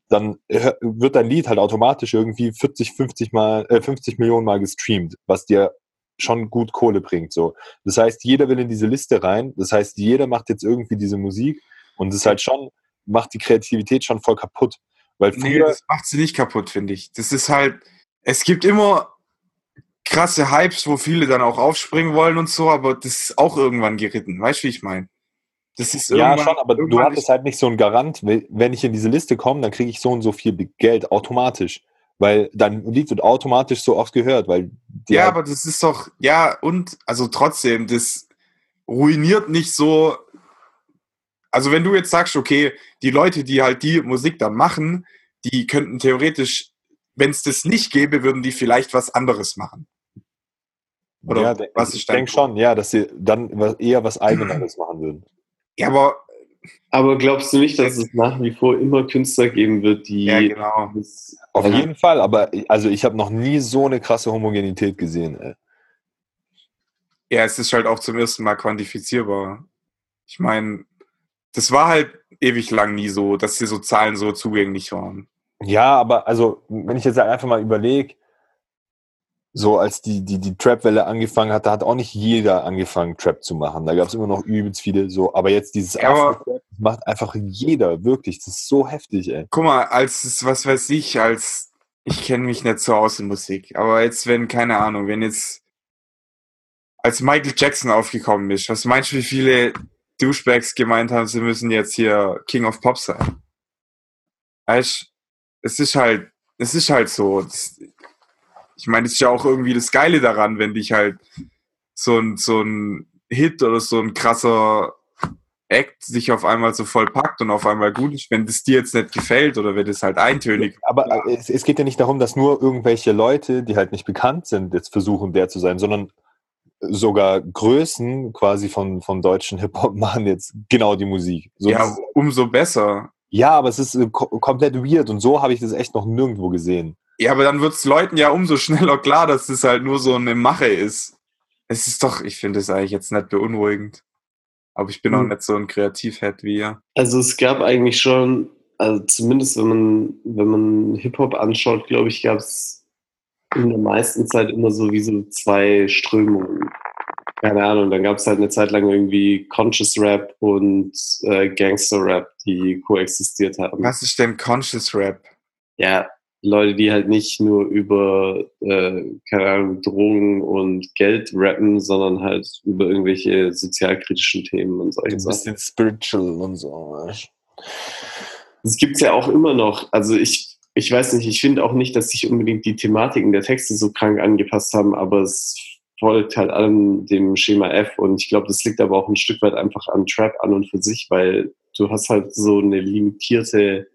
D: dann hör- wird dein Lied halt automatisch irgendwie 40, 50 mal, äh, 50 Millionen Mal gestreamt, was dir schon gut Kohle bringt. So. Das heißt, jeder will in diese Liste rein. Das heißt, jeder macht jetzt irgendwie diese Musik und das ist halt schon, macht die Kreativität schon voll kaputt. Weil
A: Nee,
D: früher,
A: das macht sie nicht kaputt, finde ich. Das ist halt, es gibt immer krasse Hypes, wo viele dann auch aufspringen wollen und so, aber das ist auch irgendwann geritten. Weißt du, wie ich meine? Das ist
D: ja schon, aber du hattest halt nicht so einen Garant, wenn ich in diese Liste komme, dann kriege ich so und so viel Geld automatisch. Weil dein Lied wird automatisch so oft gehört, weil
A: Ja,
D: halt-
A: aber das ist doch, ja, und, also trotzdem, das ruiniert nicht so. Also, wenn du jetzt sagst, okay, die Leute, die halt die Musik dann machen, die könnten theoretisch, wenn es das nicht gäbe, würden die vielleicht was anderes machen. Oder
D: ja,
A: was
D: ich denke schon, ja, dass sie dann eher was Eigenes [CLEARS THROAT] machen würden.
A: Ja, aber,
C: Aber glaubst du nicht, dass es nach wie vor immer Künstler geben wird, die
A: ja, genau.
D: Auf
C: also,
D: jeden Fall, aber also ich habe noch nie so eine krasse Homogenität gesehen. Ey.
A: Ja, es ist halt auch zum ersten Mal quantifizierbar. Ich meine, das war halt ewig lang nie so, dass hier so Zahlen so zugänglich waren.
D: Ja, aber also, wenn ich jetzt einfach mal überlege, so als die, die, die Trap-Welle angefangen hat, da hat auch nicht jeder angefangen, Trap zu machen. Da gab es immer noch übelst viele so, aber jetzt dieses
A: Ja, aber-
D: macht einfach jeder, wirklich. Das ist so heftig, ey.
A: Guck mal, als, was weiß ich, als, ich kenne mich nicht so aus in Musik, aber jetzt, wenn, keine Ahnung, wenn jetzt, als Michael Jackson aufgekommen ist, was meinst du, wie viele Douchebags gemeint haben, sie müssen jetzt hier King of Pop sein? Weißt es ist halt, es ist halt so. Das, ich meine, es ist ja auch irgendwie das Geile daran, wenn dich halt so ein, so ein Hit oder so ein krasser Act sich auf einmal so voll packt und auf einmal gut ist, wenn das dir jetzt nicht gefällt oder wenn das halt eintönig.
D: Aber äh, es, es geht ja nicht darum, dass nur irgendwelche Leute, die halt nicht bekannt sind, jetzt versuchen, der zu sein, sondern sogar Größen quasi von, von deutschen Hip-Hop machen jetzt genau die Musik. So,
A: Ja, umso besser.
D: ja, aber es ist äh, ko komplett weird und so habe ich das echt noch nirgendwo gesehen.
A: Ja, aber dann wird's Leuten ja umso [LAUGHS] schneller klar, dass das halt nur so eine Mache ist. Es ist doch, ich finde es eigentlich jetzt nicht beunruhigend. Aber ich bin auch
C: Hm.
A: nicht so ein Kreativhead wie ihr.
C: also es gab eigentlich schon, also zumindest wenn man, wenn man Hip-Hop anschaut, glaube ich, gab es in der meisten Zeit immer so wie so zwei Strömungen. Keine Ahnung, dann gab es halt eine Zeit lang irgendwie Conscious Rap und äh, Gangster Rap, die koexistiert haben.
A: Was ist denn Conscious Rap?
C: ja, Leute, die halt nicht nur über, äh, keine Ahnung, Drogen und Geld rappen, sondern halt über irgendwelche sozialkritischen Themen und solche
D: Ein
C: Sachen.
D: bisschen spiritual und so.
C: Das gibt's ja auch immer noch. Also ich, ich weiß nicht, ich finde auch nicht, dass sich unbedingt die Thematiken der Texte so krank angepasst haben, aber es folgt halt allem dem Schema F und ich glaube, das liegt aber auch ein Stück weit einfach an Trap an und für sich, weil du hast halt so eine limitierte,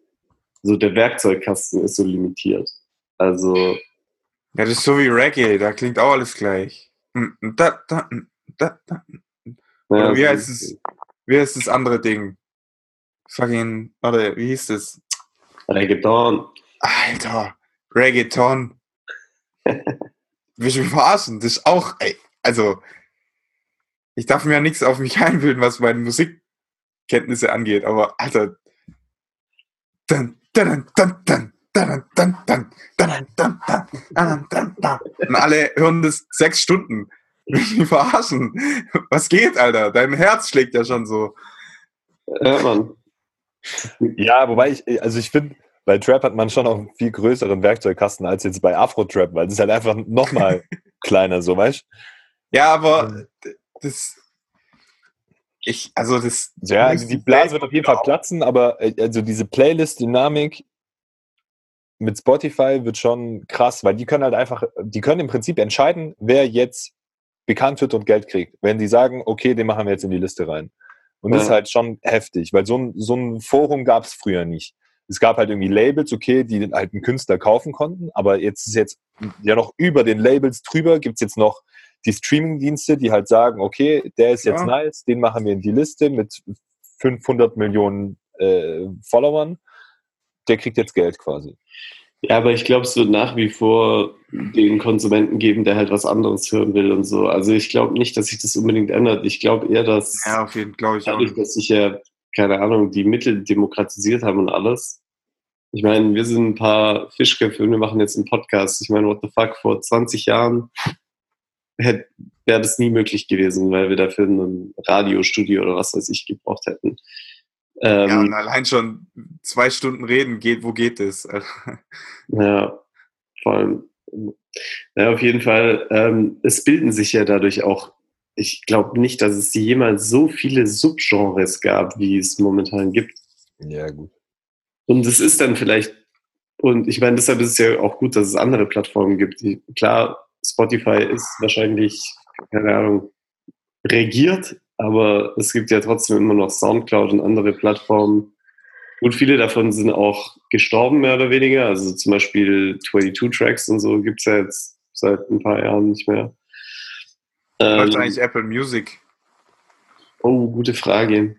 C: so der Werkzeugkasten ist so limitiert. Also
A: Ja, das ist so wie Reggae, da klingt auch alles gleich. Mm, mm, Da, da, mm, da, da. Oder wie heißt es? Wie heißt das andere Ding? Fucking, warte, wie hieß das?
C: Reggaeton.
A: Alter, Reggaeton. [LAUGHS] Willst du mich verarschen? Das ist auch, ey, also, ich darf mir ja nichts auf mich [LAUGHS] einbilden, was meine Musikkenntnisse angeht, aber Alter, dann, und alle hören das sechs Stunden. Die verarschen. Was geht, Alter? Dein Herz schlägt ja schon so.
C: Ja, Mann.
D: Ja, wobei ich, also ich finde, bei Trap hat man schon auch einen viel größeren Werkzeugkasten als jetzt bei Afro-Trap, weil es ist halt einfach nochmal [LAUGHS] kleiner, so weißt
A: Ja, aber also das, ich, also das?
D: Ja, also die Blase wird auf jeden Fall platzen, aber äh, also diese Playlist-Dynamik mit Spotify wird schon krass, weil die können halt einfach, die können im Prinzip entscheiden, wer jetzt bekannt wird und Geld kriegt. Wenn die sagen, okay, den machen wir jetzt in die Liste rein. Und das ist
C: Ja.
D: halt schon heftig, weil so ein, so ein Forum gab es früher nicht. Es gab halt irgendwie Labels, okay, die den alten Künstler kaufen konnten, aber jetzt ist jetzt ja noch über den Labels drüber gibt's jetzt noch die Streaming-Dienste, die halt sagen, okay, der ist jetzt
A: Ja.
D: nice, den machen wir in die Liste mit 500 Millionen äh, Followern, der kriegt jetzt Geld quasi.
C: Ja, aber ich glaube, es wird nach wie vor den Konsumenten geben, der halt was anderes hören will und so. Also ich glaube nicht, dass sich das unbedingt ändert. Ich glaube eher, dass
A: Ja, auf jeden ich auch.
C: dadurch, dass sich ja, keine Ahnung, die Mittel demokratisiert haben und alles. Ich meine, wir sind ein paar Fischköpfe und wir machen jetzt einen Podcast. Ich meine, what the fuck, vor 20 Jahren wäre das nie möglich gewesen, weil wir dafür ein Radiostudio oder was weiß ich gebraucht hätten.
A: Ja,
C: Ähm,
A: und allein schon zwei Stunden reden geht, wo geht es? [LAUGHS]
C: Ja, vor allem. Ja, auf jeden Fall. Ähm, es bilden sich ja dadurch auch, ich glaube nicht, dass es jemals so viele Subgenres gab, wie es momentan gibt.
D: Ja, gut.
C: Und es ist dann vielleicht, und ich meine, deshalb ist es ja auch gut, dass es andere Plattformen gibt. Die, klar, Spotify ist wahrscheinlich, keine Ahnung, regiert, aber es gibt ja trotzdem immer noch Soundcloud und andere Plattformen. Und viele davon sind auch gestorben, mehr oder weniger. Also zum Beispiel 22 Tracks und so gibt es ja jetzt seit ein paar Jahren nicht mehr.
A: Läuft
C: Ähm,
A: eigentlich Apple Music?
C: oh, gute Frage.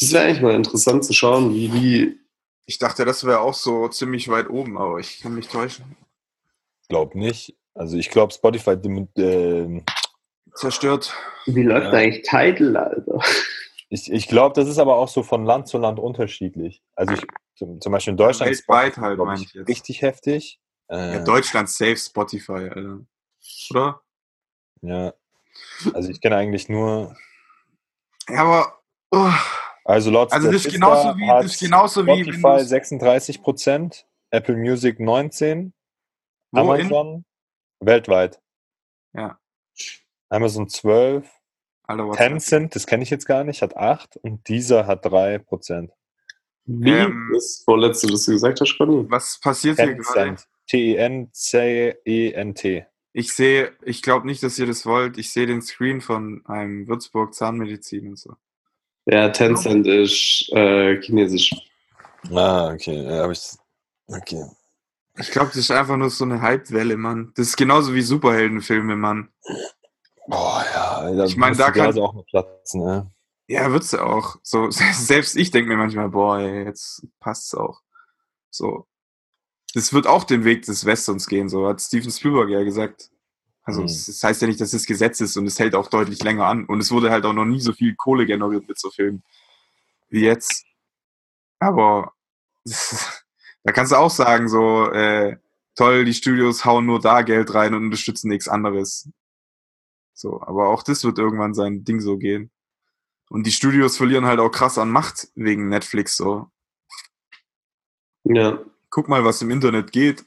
C: Das wäre eigentlich mal interessant zu schauen, wie die.
A: Ich dachte, das wäre auch so ziemlich weit oben, aber ich kann mich täuschen.
D: Glaub nicht. Also ich glaube, Spotify ähm,
A: Zerstört.
C: Wie läuft
D: Ja.
C: eigentlich Tidal, Alter?
D: Ich, ich glaube, das ist aber auch so von Land zu Land unterschiedlich. Also ich, zum, zum Beispiel in Deutschland ist
A: Weltweit
D: Spotify,
A: halt, meine ich jetzt.
D: richtig heftig. Äh,
A: Ja, Deutschland safe Spotify, Alter. Oder?
D: ja. Also ich kenne eigentlich nur,
A: Ja, aber. Oh,
D: also laut
A: also das ist genauso wie,
D: hat
A: das ist genauso
D: Spotify
A: du
D: 36 Prozent, Apple Music 19,
A: Wo in?
D: Amazon weltweit.
A: Ja.
D: Amazon 12,
A: Alter, was
D: Tencent, das kenne ich jetzt gar nicht, hat 8 und dieser hat 3 Prozent.
C: Wie
A: Ähm,
C: das vorletzte, was du gesagt hast, Conny?
A: Was passiert hier gerade?
D: Tencent. T-E-N-C-E-N-T.
A: Ich sehe, ich glaube nicht, dass ihr das wollt. Ich sehe den Screen von einem Würzburg Zahnmedizin und so.
C: Ja, Tencent ist äh, chinesisch.
D: Ah, okay. Ja, hab ich, okay.
A: Ich glaube, das ist einfach nur so eine Hypewelle, Mann. Das ist genauso wie Superheldenfilme, Mann.
D: Boah, ja. Da
A: Ich mein,
D: muss
A: da kann-
D: auch noch platzen, ne?
A: Ja, wird's ja auch. So, [LAUGHS] selbst ich denke mir manchmal, boah, ey, jetzt passt's auch. So. Das wird auch den Weg des Westerns gehen, so hat Steven Spielberg ja gesagt. Also,
D: Mhm.
A: es das heißt ja nicht, dass es Gesetz ist und es hält auch deutlich länger an. Und es wurde halt auch noch nie so viel Kohle generiert mit so Filmen wie jetzt. Aber [LAUGHS] da kannst du auch sagen, so, äh, toll, die Studios hauen nur da Geld rein und unterstützen nichts anderes. So, aber auch das wird irgendwann sein Ding so gehen. Und die Studios verlieren halt auch krass an Macht wegen Netflix so.
C: Ja.
A: Guck mal, was im Internet geht.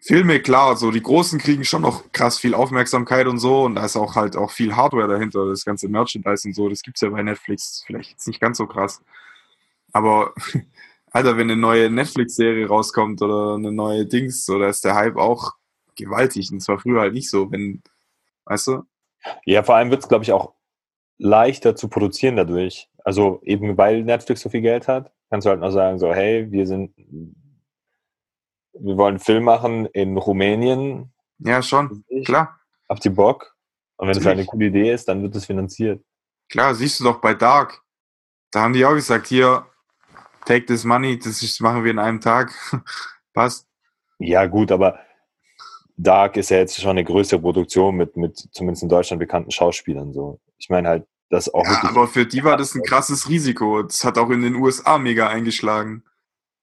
A: Filme, klar, so die Großen kriegen schon noch krass viel Aufmerksamkeit und so und da ist auch halt auch viel Hardware dahinter, das ganze Merchandise und so, das gibt's ja bei Netflix vielleicht jetzt nicht ganz so krass. Aber, Alter, wenn eine neue Netflix-Serie rauskommt oder eine neue Dings, so, da ist der Hype auch gewaltig und zwar früher halt nicht so, wenn, weißt du?
D: Ja, vor allem wird es, glaube ich, auch leichter zu produzieren dadurch. Also eben weil Netflix so viel Geld hat, kannst du halt noch sagen, so, hey, wir sind, wir wollen einen Film machen in Rumänien,
A: Ja, schon, klar.
D: habt ihr Bock? Und wenn es halt eine coole Idee ist, dann wird es finanziert.
A: Klar, siehst du doch bei Dark. Da haben die auch gesagt, hier, take this money, das ist, machen wir in einem Tag. [LAUGHS] Passt.
D: Ja, gut, aber Dark ist ja jetzt schon eine größere Produktion mit, mit zumindest in Deutschland bekannten Schauspielern. So. Ich meine halt, das auch
A: Ja, aber für die war das ein krasses Risiko. Das hat auch in den USA mega eingeschlagen.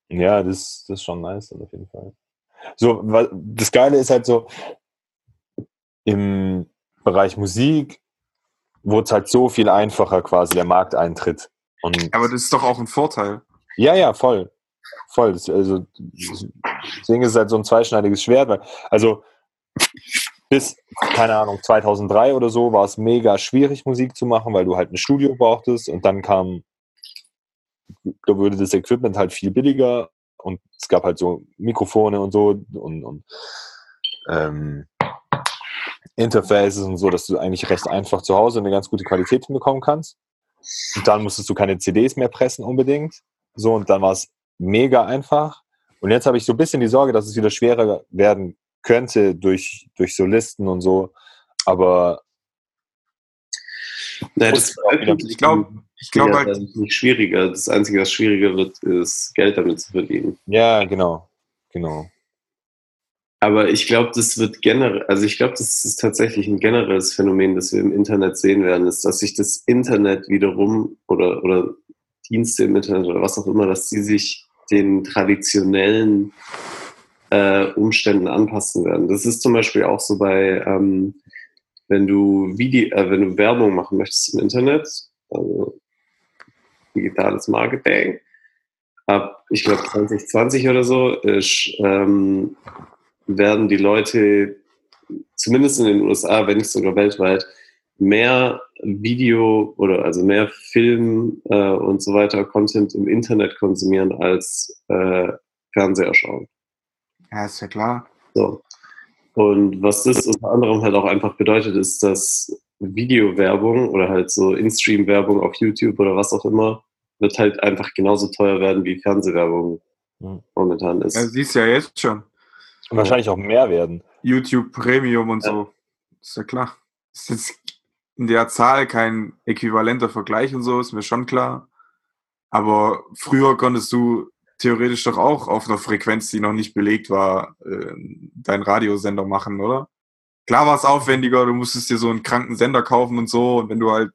D: Ja, das, das ist schon nice, auf jeden Fall. So, das Geile ist halt so, im Bereich Musik wurde es halt so viel einfacher quasi, der Markteintritt. Und
A: Aber das ist doch auch ein Vorteil.
D: Ja, ja, voll. Voll. Das, also, deswegen ist es halt so ein zweischneidiges Schwert, weil, also, bis, keine Ahnung, 2003 oder so war es mega schwierig, Musik zu machen, weil du halt ein Studio brauchtest und dann kam, da wurde das Equipment halt viel billiger und es gab halt so Mikrofone und so und, und ähm, Interfaces und so, dass du eigentlich recht einfach zu Hause eine ganz gute Qualität hinbekommen kannst. Und dann musstest du keine CDs mehr pressen unbedingt. So, und dann war es mega einfach. Und jetzt habe ich so ein bisschen die Sorge, dass es wieder schwerer werden könnte durch, durch so Listen und so. Aber
C: Ja, das
D: wieder-
A: Ich glaube, Ich glaube halt,
C: das ist nicht schwieriger. Das Einzige, was schwieriger wird, ist Geld damit zu verdienen.
D: Ja, genau. Genau.
C: Aber ich glaube, das wird generell, also ich glaube, das ist tatsächlich ein generelles Phänomen, das wir im Internet sehen werden, ist, dass sich das Internet wiederum oder, oder Dienste im Internet oder was auch immer, dass die sich den traditionellen äh, Umständen anpassen werden. Das ist zum Beispiel auch so bei, ähm, wenn du Video, äh, wenn du Werbung machen möchtest im Internet, also digitales Marketing, ab, ich glaube 2020 oder so, ist, ähm, werden die Leute, zumindest in den USA, wenn nicht sogar weltweit, mehr Video oder also mehr Film äh, und so weiter Content im Internet konsumieren als äh, Fernseher schauen.
A: ja, ist ja klar.
C: So. Und was das unter anderem halt auch einfach bedeutet, ist, dass Videowerbung oder halt so In-Stream-Werbung auf YouTube oder was auch immer, wird halt einfach genauso teuer werden, wie Fernsehwerbung
D: Mhm.
C: momentan ist.
A: Ja, siehst ja jetzt schon.
D: Und wahrscheinlich auch mehr werden.
A: YouTube Premium und so. Ist ja klar. Ist jetzt in der Zahl kein äquivalenter Vergleich und so, ist mir schon klar. Aber früher konntest du theoretisch doch auch auf einer Frequenz, die noch nicht belegt war, äh, deinen Radiosender machen, oder? Klar war es aufwendiger, du musstest dir so einen kranken Sender kaufen und so. Und wenn du halt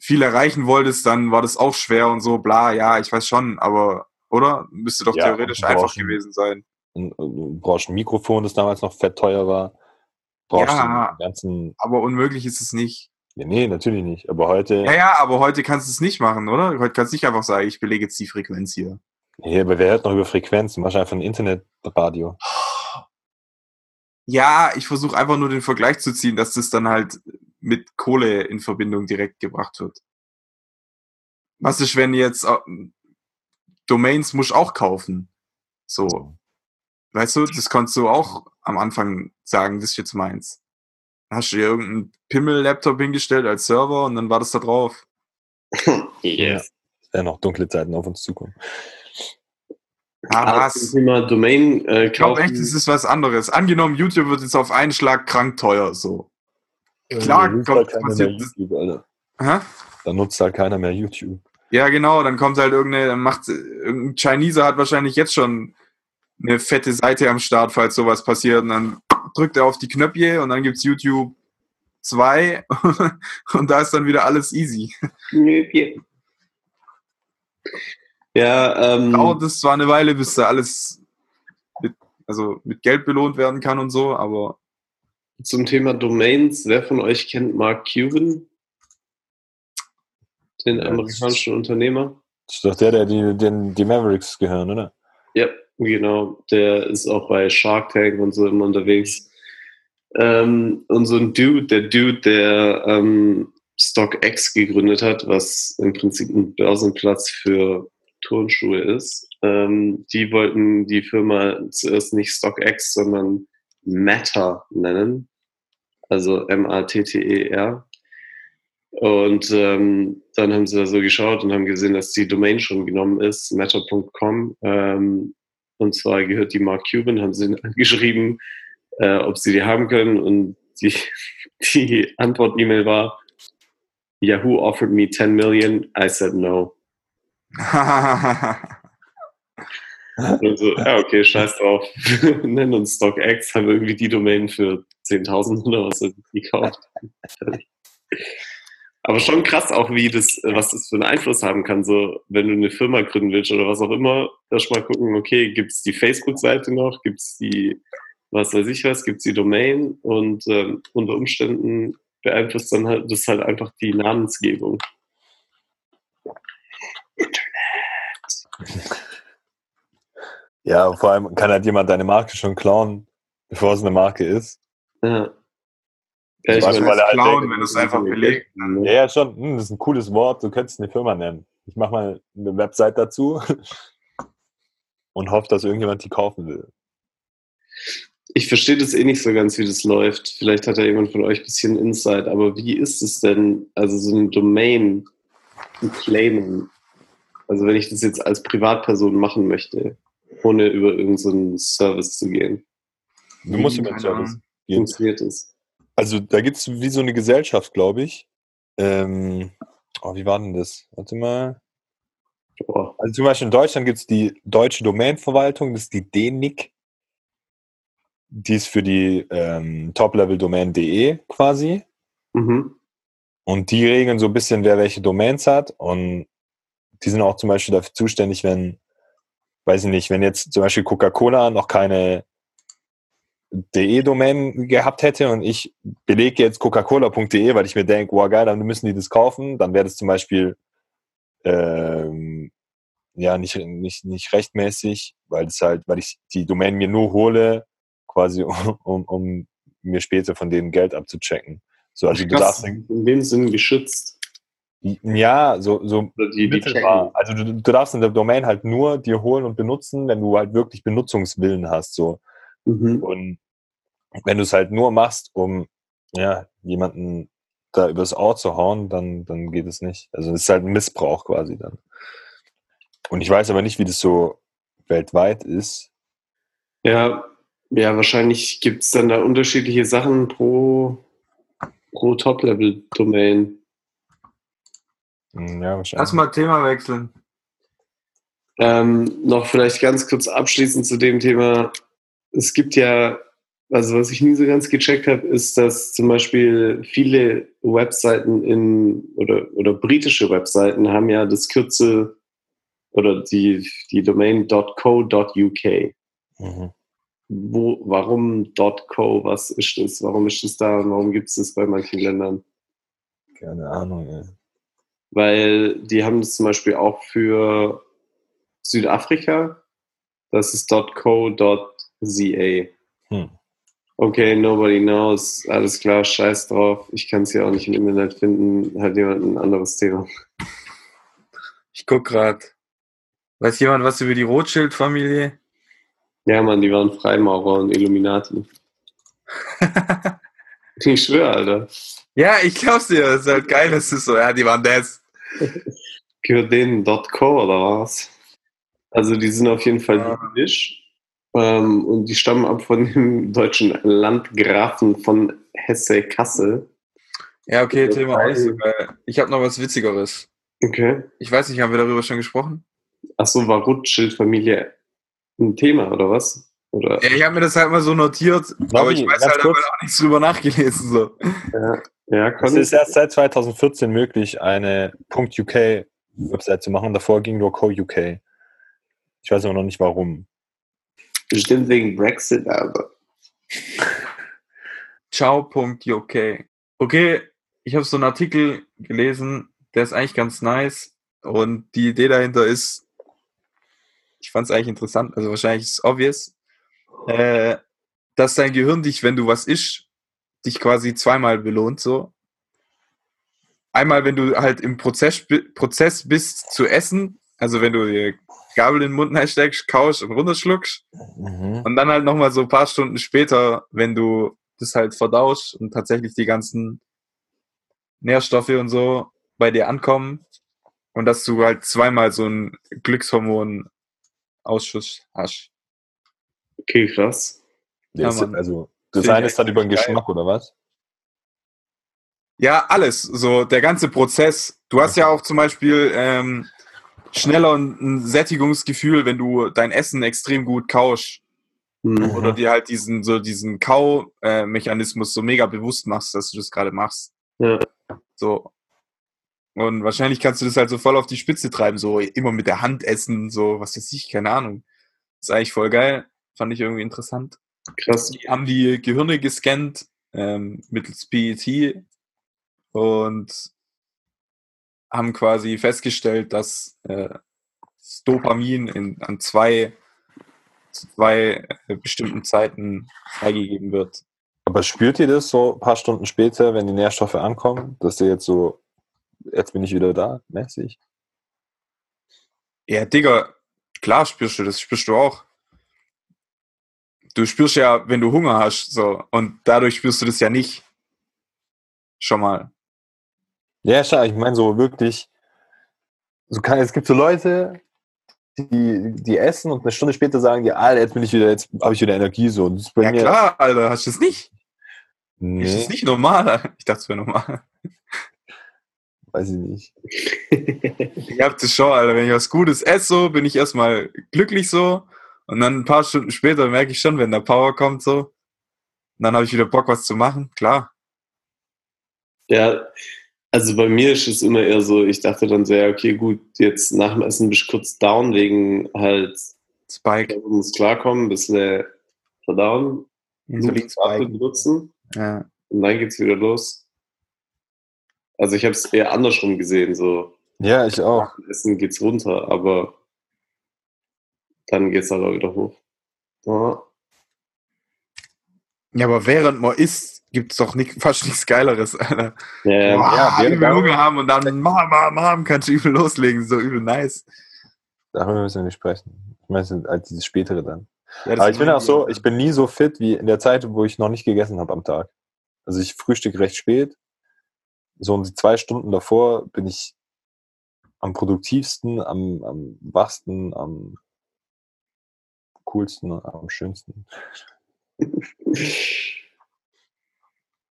A: viel erreichen wolltest, dann war das auch schwer und so, bla, ja, ich weiß schon, aber, oder? Müsste doch
D: Ja,
A: theoretisch einfach gewesen sein.
D: Und du brauchst ein Mikrofon, das damals noch fett teuer war. Brauchst
A: Ja.
D: den ganzen.
A: Aber unmöglich ist es nicht.
D: Ja, nee, natürlich nicht. Aber heute.
A: Ja, ja, aber heute kannst du es nicht machen, oder? Heute kannst du nicht einfach sagen, ich belege jetzt die Frequenz hier.
D: Nee, aber wer hört noch über Frequenzen? Einfach ein Internetradio.
A: Ja, ich versuche einfach nur den Vergleich zu ziehen, dass das dann halt mit Kohle in Verbindung direkt gebracht wird. Was ist, wenn jetzt äh, Domains musst du auch kaufen? So. Weißt du, das konntest du auch am Anfang sagen, das ist jetzt meins. Dann hast du dir irgendeinen Pimmel-Laptop hingestellt als Server und dann war das da drauf. [LAUGHS]
C: yes.
D: Es werden noch dunkle Zeiten auf uns zukommen.
A: Ah,
C: Zum
A: was?
C: Thema Domain äh,
A: Ich glaube echt, es ist was anderes. Angenommen, YouTube wird jetzt auf einen Schlag krank teuer, so. Klar,
D: nutzt
A: kommt-
D: halt keiner mehr
A: passiert-
D: YouTube, Alter.
A: Hä?
D: Da nutzt halt keiner mehr YouTube.
A: Ja, genau, dann kommt halt irgendeine, dann macht irgendein Chineser hat wahrscheinlich jetzt schon eine fette Seite am Start, falls sowas passiert. Und dann drückt er auf die Knöpfchen und dann gibt's YouTube 2 [LAUGHS] und da ist dann wieder alles easy.
C: Ja, ähm,
A: Dauert es zwar eine Weile, bis da alles mit, also mit Geld belohnt werden kann und so, aber
C: zum Thema Domains, wer von euch kennt Mark Cuban? Den amerikanischen Unternehmer?
D: Das ist doch der, der die, den, die Mavericks gehören, oder?
C: Ja, genau. Der ist auch bei Shark Tank und so immer unterwegs. Ähm, und so ein Dude, der Dude, der ähm, StockX gegründet hat, was im Prinzip ein Börsenplatz für Turnschuhe ist. Ähm, die wollten die Firma zuerst nicht StockX, sondern Matter nennen. Also M-A-T-T-E-R. Und ähm, dann haben sie da so geschaut und haben gesehen, dass die Domain schon genommen ist, matter.com. Ähm, und zwar gehört die Mark Cuban, haben sie angeschrieben, äh, ob sie die haben können. Und die, [LAUGHS] die Antwort-E-Mail war, Yahoo offered me 10 million, I said no. Und [LAUGHS] so, ja, okay, scheiß drauf. [LAUGHS] Nennen uns StockX, haben irgendwie die Domain für 10.000 oder was gekauft. Aber schon krass auch, wie das, was das für einen Einfluss haben kann. So, wenn du eine Firma gründen willst oder was auch immer, erst mal gucken, okay, gibt es die Facebook-Seite noch, gibt es die, was weiß ich was, gibt es die Domain und ähm, unter Umständen beeinflusst dann halt das halt einfach die Namensgebung.
D: Ja, vor allem kann halt jemand deine Marke schon klauen, bevor es eine Marke ist.
C: Ja.
D: Ich
C: ich
D: weiß,
C: meine,
D: weil er halt
A: klauen,
D: denkt,
A: wenn du es einfach belegt.
C: ne?
D: Ja, ja, schon. Hm, das ist ein cooles Wort. Du könntest eine Firma nennen. Ich mache mal eine Website dazu [LAUGHS] und hoffe, dass irgendjemand die kaufen will.
C: Ich verstehe das eh nicht so ganz, wie das läuft. Vielleicht hat ja jemand von euch ein bisschen Insight, aber wie ist es denn, also so eine Domain zu claimen? Also wenn ich das jetzt als Privatperson machen möchte, ohne über irgendeinen Service zu gehen,
D: Du musst über
A: Keine
D: Service gehen.
C: funktioniert das?
D: Also da gibt es wie so eine Gesellschaft, glaube ich. Ähm, Oh, wie war denn das? Warte mal. Also zum Beispiel in Deutschland gibt es die Deutsche Domainverwaltung, das ist die DNIC. Die ist für die ähm, Top-Level-Domain.de quasi.
C: Mhm.
D: Und die regeln so ein bisschen, wer welche Domains hat. Und die sind auch zum Beispiel dafür zuständig, wenn, weiß ich nicht, wenn jetzt zum Beispiel Coca-Cola noch keine DE-Domain gehabt hätte und ich belege jetzt coca-cola.de, weil ich mir denke, wow geil, dann müssen die das kaufen, dann wäre das zum Beispiel ähm, ja nicht, nicht, nicht rechtmäßig, weil es halt, weil ich die Domain mir nur hole, quasi [LAUGHS] um, um mir später von denen Geld abzuchecken. So, also du darfst
C: In dem Sinn geschützt.
D: ja, so, so
C: die, die.
D: Also du, du darfst in der Domain halt nur dir holen und benutzen, wenn du halt wirklich Benutzungswillen hast. So.
C: Mhm.
D: Und wenn du es halt nur machst, um ja, jemanden da übers Ohr zu hauen, dann, dann geht es nicht. Also es ist halt ein Missbrauch quasi dann. Und ich weiß aber nicht, wie das so weltweit ist.
C: Ja, ja, wahrscheinlich gibt es dann da unterschiedliche Sachen pro, pro Top-Level-Domain.
D: Hm, Ja,
A: Lass
D: wahrscheinlich.
A: mal Thema wechseln.
C: Ähm, noch vielleicht ganz kurz abschließend zu dem Thema. Es gibt ja, also was ich nie so ganz gecheckt habe, ist, dass zum Beispiel viele Webseiten in oder, oder britische Webseiten haben ja das Kürzel oder die, die Domain .co.uk.
D: Mhm.
C: Wo, warum .co? Was ist das? Warum ist das da und warum gibt es das bei manchen Ländern?
D: Keine Ahnung. Ey.
C: Weil die haben das zum Beispiel auch für Südafrika. Das ist .co.za.
D: Hm.
C: Okay, nobody knows. Alles klar, scheiß drauf. Ich kann es ja auch nicht im Internet finden. Hat jemand ein anderes Thema.
A: Ich guck grad. Weiß jemand was über die Rothschild-Familie?
C: Ja, Mann, die waren Freimaurer und Illuminati. [LAUGHS] Ich schwöre, Alter.
A: ja, ich glaub's dir. Das ist halt geil. Das ist so, ja, die waren das.
C: Gehört denen .co oder was? Also die sind auf jeden Fall
A: Ja.
C: jüdisch. Ähm, und die stammen ab von dem [LAUGHS] deutschen Landgrafen von Hesse-Kassel.
A: Ja, okay,
C: Das
A: Thema auch nicht so geil. Ich habe noch was Witzigeres.
C: Okay.
A: Ich weiß nicht, haben wir darüber schon gesprochen?
C: Achso, war Rothschild-Familie ein Thema oder was? Oder?
A: Ja, ich habe mir das halt mal so notiert, aber ich weiß
D: ganz
A: halt
D: kurz.
A: aber auch nichts drüber nachgelesen. So.
C: Ja, ja
D: Es ist erst seit 2014 möglich, eine .uk-Website zu machen. Davor ging nur .co.uk. Ich weiß aber noch nicht warum.
C: Bestimmt wegen Brexit, aber.
A: Ciao.uk. Okay, ich habe so einen Artikel gelesen, der ist eigentlich ganz nice. Und die Idee dahinter ist, ich fand es eigentlich interessant, also wahrscheinlich ist es obvious, äh, dass dein Gehirn dich, wenn du was isst, dich quasi zweimal belohnt. So. Einmal, wenn du halt im Prozess, Prozess bist zu essen, also wenn du Gabel in den Mund steckst, kaust und runterschluckst.
D: Mhm.
A: Und dann halt nochmal so ein paar Stunden später, wenn du das halt verdaust und tatsächlich die ganzen Nährstoffe und so bei dir ankommen und dass du halt zweimal so einen Glückshormon-Ausschuss hast.
C: Okay, krass.
D: Ja,
A: Ja,
D: ist- also, das eine ist dann über den
A: geil.
D: Geschmack, oder was?
A: Ja, alles. So der ganze Prozess. Du hast ja auch zum Beispiel ähm, schneller ein, ein Sättigungsgefühl, wenn du dein Essen extrem gut kaust.
C: Hm.
A: oder dir halt diesen so diesen Kau-Mechanismus so mega bewusst machst, dass du das gerade machst.
C: Ja.
A: So. Und wahrscheinlich kannst du das halt so voll auf die Spitze treiben, so immer mit der Hand essen, so was weiß ich, keine Ahnung. ist eigentlich voll geil. Fand ich irgendwie interessant.
C: Krass.
A: Die haben die Gehirne gescannt ähm, mittels PET und haben quasi festgestellt, dass äh, das Dopamin in, an zwei, zwei äh, bestimmten Zeiten freigegeben wird.
D: Aber spürt ihr das so ein paar Stunden später, wenn die Nährstoffe ankommen, dass ihr jetzt so, jetzt bin ich wieder da, mäßig?
A: Ja, Digga, klar spürst du das, spürst du auch. Du spürst ja, wenn du Hunger hast, so, und dadurch spürst du das ja nicht. Schon mal.
D: Ja, schau, ich meine so wirklich, so kann, es gibt so Leute, die, die essen und eine Stunde später sagen die, Alter, jetzt bin ich wieder, jetzt habe ich wieder Energie so. Und das ist bei
A: Ja
D: mir,
A: klar, Alter, hast du das nicht? Ist
D: Nee,
A: das nicht normal? [LAUGHS] Ich dachte, es wäre normal.
D: weiß ich nicht. [LAUGHS]
A: Ich hab das schon, Alter. Wenn ich was Gutes esse, so, bin ich erstmal glücklich so. Und dann ein paar Stunden später merke ich schon, wenn der Power kommt, so. Und dann habe ich wieder Bock, was zu machen. Klar.
C: Ja, also bei mir ist es immer eher so, ich dachte dann so, ja, okay, gut, jetzt nach dem Essen bist du kurz down wegen halt,
A: Spike.
C: du musst klarkommen, ein bisschen verdauen,
A: Insulinspike.
C: benutzen
A: Ja.
C: und dann geht's wieder los. Also ich habe es eher andersrum gesehen, so
D: Ja, ich auch.
C: nach dem Essen geht's runter, aber dann geht's aber wieder hoch. Ja.
A: Ja, aber während man isst, gibt's doch nicht, fast nichts Geileres, Alter.
C: Ja, ja,
A: Boah,
D: ja, während
A: übel
D: wir-
A: Hunger haben und dann mam, mam, mam, kannst du übel loslegen. So übel nice.
D: Darüber müssen wir nicht sprechen. Ich meine, als dieses spätere dann.
A: Ja,
D: Aber ich bin auch so, ich bin nie so fit wie in der Zeit, wo ich noch nicht gegessen habe am Tag. Also ich frühstück recht spät. So um die zwei Stunden davor bin ich am produktivsten, am, am wachsten, am coolsten, am schönsten.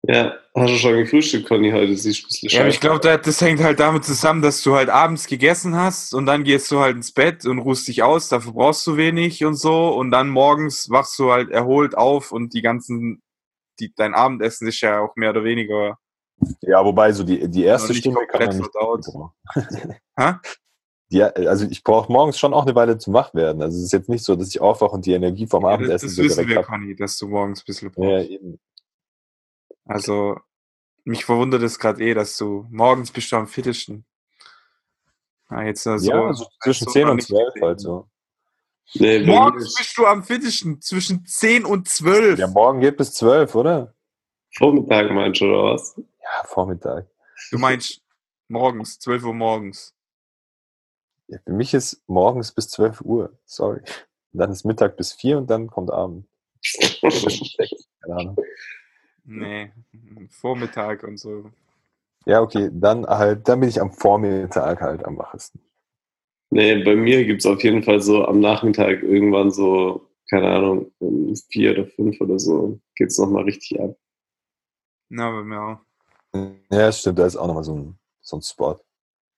C: Ja, hast du schon gefrühstückt, Conny, heute? Siehst du ein bisschen
A: Ja, aber ich
C: scheiße
A: glaube, das hängt halt damit zusammen, dass du halt abends gegessen hast und dann gehst du halt ins Bett und ruhst dich aus, dafür brauchst du wenig und so und dann morgens wachst du halt erholt auf und die ganzen, die, dein Abendessen ist ja auch mehr oder weniger.
D: Ja, wobei so die, die erste Stunde kann man nicht. [LAUGHS] Ja, also ich brauche morgens schon auch eine Weile zum Wachwerden. Also es ist jetzt nicht so, dass ich aufwache und die Energie vom
A: Ja, das,
D: Abendessen
A: das
D: so
A: wissen
D: direkt
A: wir,
D: hab.
A: Conny, dass du morgens ein bisschen
D: Ja,
A: brauchst.
D: eben.
A: Also, mich verwundert es gerade eh, dass du morgens bist du am fittesten. Ah, jetzt so,
D: ja, also zwischen
A: so
D: 10
A: noch
D: und
A: nicht
D: 12
A: gesehen.
D: halt so.
C: Nee,
A: Morgens
C: ist
A: bist du am fittesten zwischen 10 und 12.
D: Ja, morgen geht bis 12, oder?
C: Vormittag meinst du, oder was?
D: Ja, Vormittag.
A: Du meinst morgens, 12 Uhr morgens.
D: Ja, für mich ist morgens bis 12 Uhr. Sorry. Und dann ist Mittag bis 4 und dann kommt Abend. [LAUGHS] Keine Ahnung.
A: Nee, Vormittag und so.
D: Ja, okay, dann halt, dann bin ich am Vormittag halt am wachesten.
C: Nee, bei mir gibt es auf jeden Fall so am Nachmittag irgendwann so, keine Ahnung, um vier oder fünf oder so, geht es nochmal richtig ab.
A: Na, bei mir auch.
D: Ja, stimmt, da ist auch nochmal so ein, so ein Spot.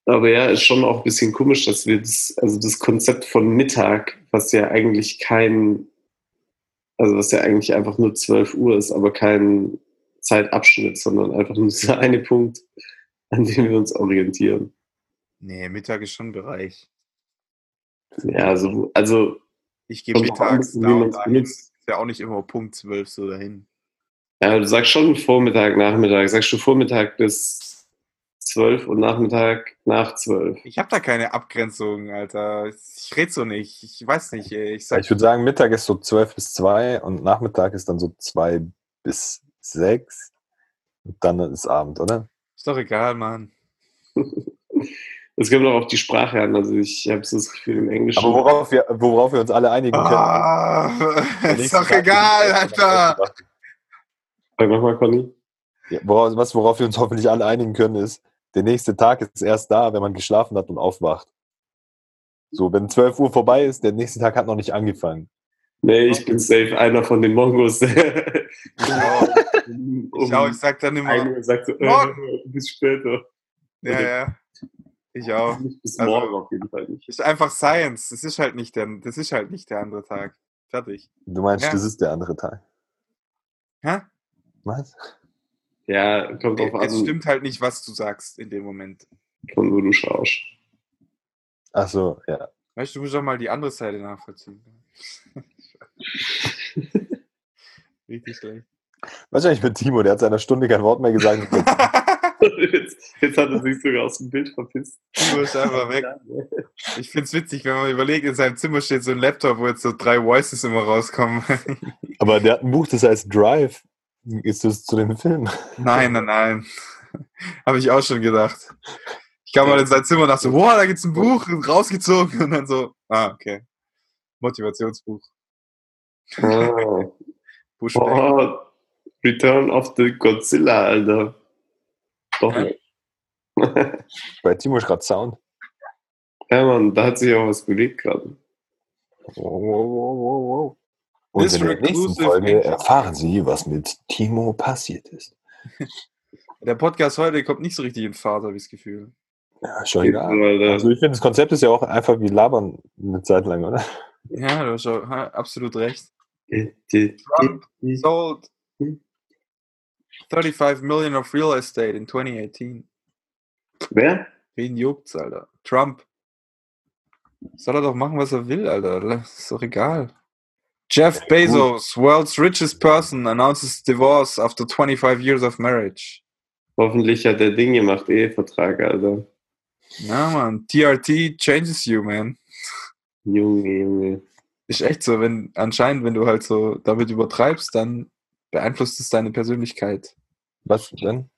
C: Aber ja, ist schon auch ein bisschen komisch, dass wir das, also das Konzept von Mittag, was ja eigentlich kein, also was ja eigentlich einfach nur 12 Uhr ist, aber kein Zeitabschnitt, sondern einfach nur dieser eine Punkt, an dem wir uns orientieren.
A: Nee, Mittag ist schon ein Bereich.
C: Ja, also, also
A: Ich gehe
C: an,
A: mittags
C: wie
A: da und dahin. Ist ja auch nicht immer Punkt 12 so dahin.
C: ja, du sagst schon Vormittag, Nachmittag. Sagst du Vormittag bis 12 und Nachmittag nach 12?
A: Ich habe da keine Abgrenzung, Alter. Ich rede so nicht. Ich weiß nicht, ey. Ich sag,
D: ich würde sagen, Mittag ist so 12 bis 2 und Nachmittag ist dann so 2 bis 6. Und dann ist Abend, oder?
A: ist doch egal, Mann. [LAUGHS]
C: Es kommt auch auf die Sprache an. Also ich habe so das Gefühl im Englischen.
D: Aber worauf wir, worauf wir uns alle einigen können.
A: Ah, [LAUGHS] ist doch
D: Tag
A: egal, Alter.
C: Sag nochmal, Conny.
D: Ja, worauf, was, worauf wir uns hoffentlich alle einigen können, ist, der nächste Tag ist erst da, wenn man geschlafen hat und aufwacht. So, wenn 12 Uhr vorbei ist, der nächste Tag hat noch nicht angefangen.
C: Nee, ich bin safe einer von den Mongos, der [LAUGHS] um
A: Ich, auch, ich sag dann immer,
C: 1 Uhr sagt so,
A: Morgen.
C: äh, bis später.
A: ja, ja. Ich auch.
C: Nicht bis
A: Also-
C: morgen auf jeden Fall nicht.
A: Ist einfach Science. Das ist halt nicht der, das ist halt nicht der andere Tag. Fertig.
D: Du meinst,
A: Ja.
D: das ist der andere Tag.
A: Hä?
D: Was?
C: Ja, kommt drauf
A: Es
C: an,
A: stimmt halt nicht, was du sagst in dem Moment.
C: von wo du schaust.
D: Ach so, ja.
A: Weißt du, du musst doch mal die andere Seite nachvollziehen. [LAUGHS] Richtig schlecht.
D: Was ist eigentlich mit Timo? Der hat seit einer Stunde kein Wort mehr gesagt. [LAUGHS]
C: jetzt, jetzt hat er sich sogar aus dem Bild verpisst.
A: Timo ist einfach weg. Ich find's witzig, wenn man überlegt, in seinem Zimmer steht so ein Laptop, wo jetzt so drei Voices immer rauskommen.
D: Aber der hat ein Buch, das heißt Drive. Ist das zu dem Film?
A: nein, nein, nein. [LAUGHS] Habe ich auch schon gedacht. Ich kam mal in sein Zimmer und dachte so, wow, da gibt's ein Buch, rausgezogen und dann so, ah, okay. Motivationsbuch. [LAUGHS] Pushback.
C: Oh, Return of the Godzilla, Alter. Doch
A: Ja. [LAUGHS]
D: Bei Timo ist gerade Sound.
C: ja, Mann, da hat sich auch was belegt gerade.
D: Wow, wow, wow, wow, wow. Und
A: This
D: in der nächsten Folge erfahren Sie, was mit Timo passiert ist. [LAUGHS]
A: Der Podcast heute kommt nicht so richtig in Fahrt, habe ich das Gefühl.
D: Ja, schon egal.
C: da.
D: Also ich finde, das Konzept ist ja auch einfach wie Labern eine Zeit lang, oder?
A: Ja, du hast schon absolut recht. Trump sold 35 million of real estate in 2018.
C: Wer?
A: Wen juckt's, Alter? Trump. Soll er doch machen, was er will, Alter. Ist doch egal. Jeff Bezos, world's richest person, announces divorce after 25 years of marriage.
C: Hoffentlich hat der Ding gemacht, Ehevertrag, Alter.
A: Ja, man. TRT changes you, man.
C: Junge, Junge.
A: Ist echt so, wenn anscheinend, wenn du halt so damit übertreibst, dann beeinflusst es deine Persönlichkeit.
D: Was denn?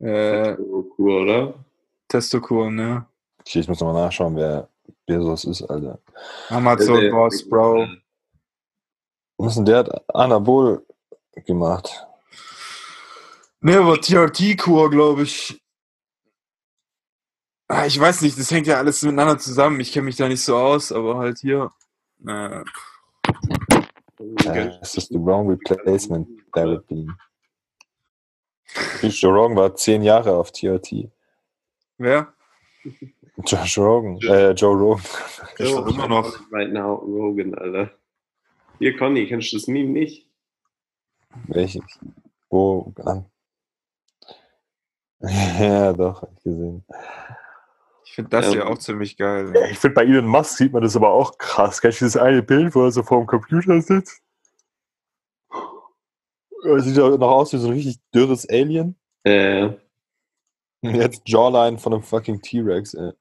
A: Äh,
C: Kur, oder?
A: Testokuren, ne?
D: Okay, ich muss nochmal nachschauen, wer Bezos ist, Alter.
A: Amazon
C: Der-
A: Boss, Bro.
D: Was denn? Der hat Anabol gemacht.
A: Ne, aber TRT-Kur, glaube ich. Ah, ich weiß nicht, das hängt ja alles miteinander zusammen. Ich kenne mich da nicht so aus, aber halt hier. Äh,
D: Äh, es ist the wrong replacement therapy. Joe Rogan war zehn Jahre auf TRT.
A: wer?
D: Josh Rogan, äh, Joe Rogan.
A: Ich war immer noch.
C: Right now, Rogan, Alter. Hier, Conny, kennst du das Meme nicht?
D: Welches? Wo? Ah. [LAUGHS] Ja, doch, hab ich gesehen.
A: Ich finde das
C: Ja.
A: hier auch ziemlich geil.
D: Ich finde, bei Elon Musk sieht man das aber auch krass. Kennst du das eine Bild, wo er so vor dem Computer sitzt? Er sieht ja noch aus wie so ein richtig dürres Alien.
C: Äh,
D: jetzt Jawline von einem fucking T-Rex, ey.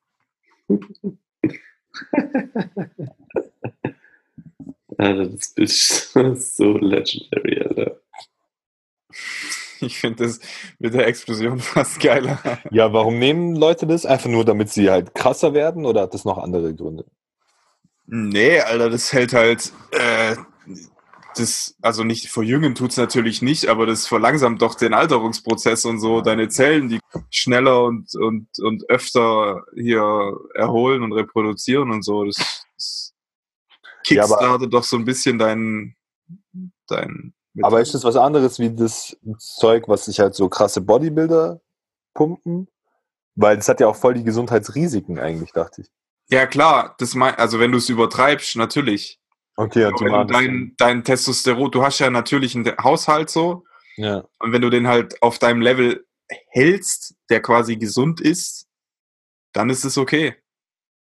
C: Alter, [LAUGHS] das ist [LAUGHS] so legendary, Alter.
A: Ich finde das mit der Explosion [LAUGHS] fast geiler.
D: Ja, warum nehmen Leute das? Einfach nur, damit sie halt krasser werden oder hat das noch andere Gründe?
A: Nee, Alter, das hält halt. Äh, das, also nicht verjüngen tut's natürlich nicht, aber das verlangsamt doch den Alterungsprozess und so. Deine Zellen, die schneller und, und, und öfter hier erholen und reproduzieren und so. Das, das
D: Ja,
A: kickstartet doch so ein bisschen dein. dein
D: Aber ist das was anderes wie das Zeug, was sich halt so krasse Bodybuilder pumpen? Weil das hat ja auch voll die Gesundheitsrisiken eigentlich, dachte ich.
A: ja, klar, das mein, also wenn du es übertreibst, natürlich.
D: Okay,
A: Aber wenn du dein, dein Testosteron, du hast ja natürlich einen Haushalt so,
D: ja.
A: Und wenn du den halt auf deinem Level hältst, der quasi gesund ist, dann ist es okay.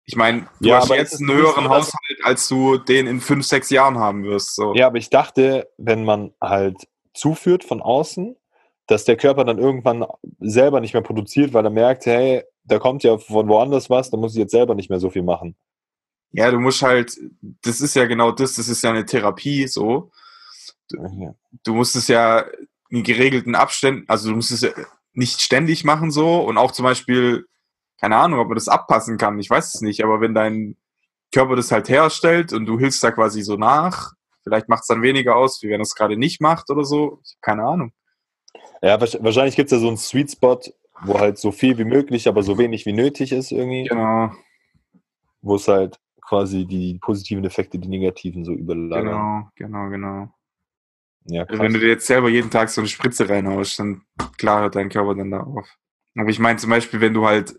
A: Ich meine, du
D: Ja,
A: hast jetzt einen höheren
D: so,
A: Haushalt, als du den in fünf, sechs Jahren haben wirst. So.
D: ja, aber ich dachte, wenn man halt zuführt von außen, dass der Körper dann irgendwann selber nicht mehr produziert, weil er merkt, hey, da kommt ja von woanders was, da muss ich jetzt selber nicht mehr so viel machen.
A: Ja, du musst halt, das ist ja genau das, das ist ja eine Therapie so.
D: Ja.
A: Du musst es ja in geregelten Abständen, also du musst es ja nicht ständig machen so und auch zum Beispiel, keine Ahnung, ob man das abpassen kann, ich weiß es nicht, aber wenn dein Körper das halt herstellt und du hilfst da quasi so nach, vielleicht macht es dann weniger aus, wie wenn es gerade nicht macht oder so, keine Ahnung.
D: Ja, wahrsch- wahrscheinlich gibt es ja so einen Sweet Spot, wo halt so viel wie möglich, aber so wenig wie nötig ist irgendwie,
A: Genau,
D: wo es halt quasi die positiven Effekte, die negativen so überlagern.
A: genau, genau, genau.
D: Ja,
A: Also wenn du
D: krass.
A: dir jetzt selber jeden Tag so eine Spritze reinhaust, dann klar hört dein Körper dann da auf. Aber ich meine zum Beispiel, wenn du halt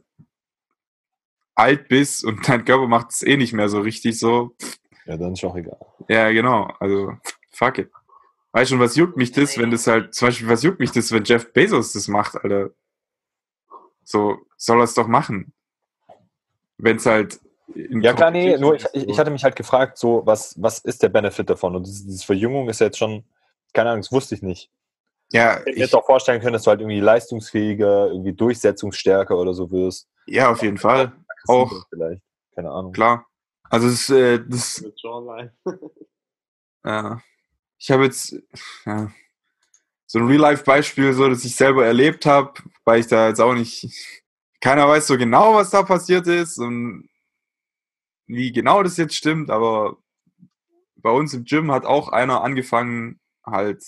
A: alt bist und [LAUGHS] dein Körper macht es eh nicht mehr so richtig so,
D: ja, dann ist auch egal.
A: ja genau, also fuck it. Weißt du, was juckt mich das, wenn das halt, zum Beispiel, was juckt mich das, wenn Jeff Bezos das macht, Alter? So, soll er es doch machen. Wenn es halt.
D: Ja klar, nee, nur ich, ich, ich hatte mich halt gefragt, so, was, was ist der Benefit davon? Und diese, diese Verjüngung ist ja jetzt schon, keine Ahnung, das wusste ich nicht.
A: Ja,
D: Ich hätte mir
A: ich,
D: jetzt auch vorstellen können, dass du halt irgendwie leistungsfähiger, irgendwie durchsetzungsstärker oder so wirst.
A: ja, auf jeden Fall. Auch.
D: Vielleicht, keine Ahnung.
A: Klar. Also, das, äh, das. [LAUGHS] Ja. Ich habe jetzt ja, so ein Real-Life-Beispiel, so, das ich selber erlebt habe, weil ich da jetzt auch nicht. Keiner weiß so genau, was da passiert ist und wie genau das jetzt stimmt, aber bei uns im Gym hat auch einer angefangen, halt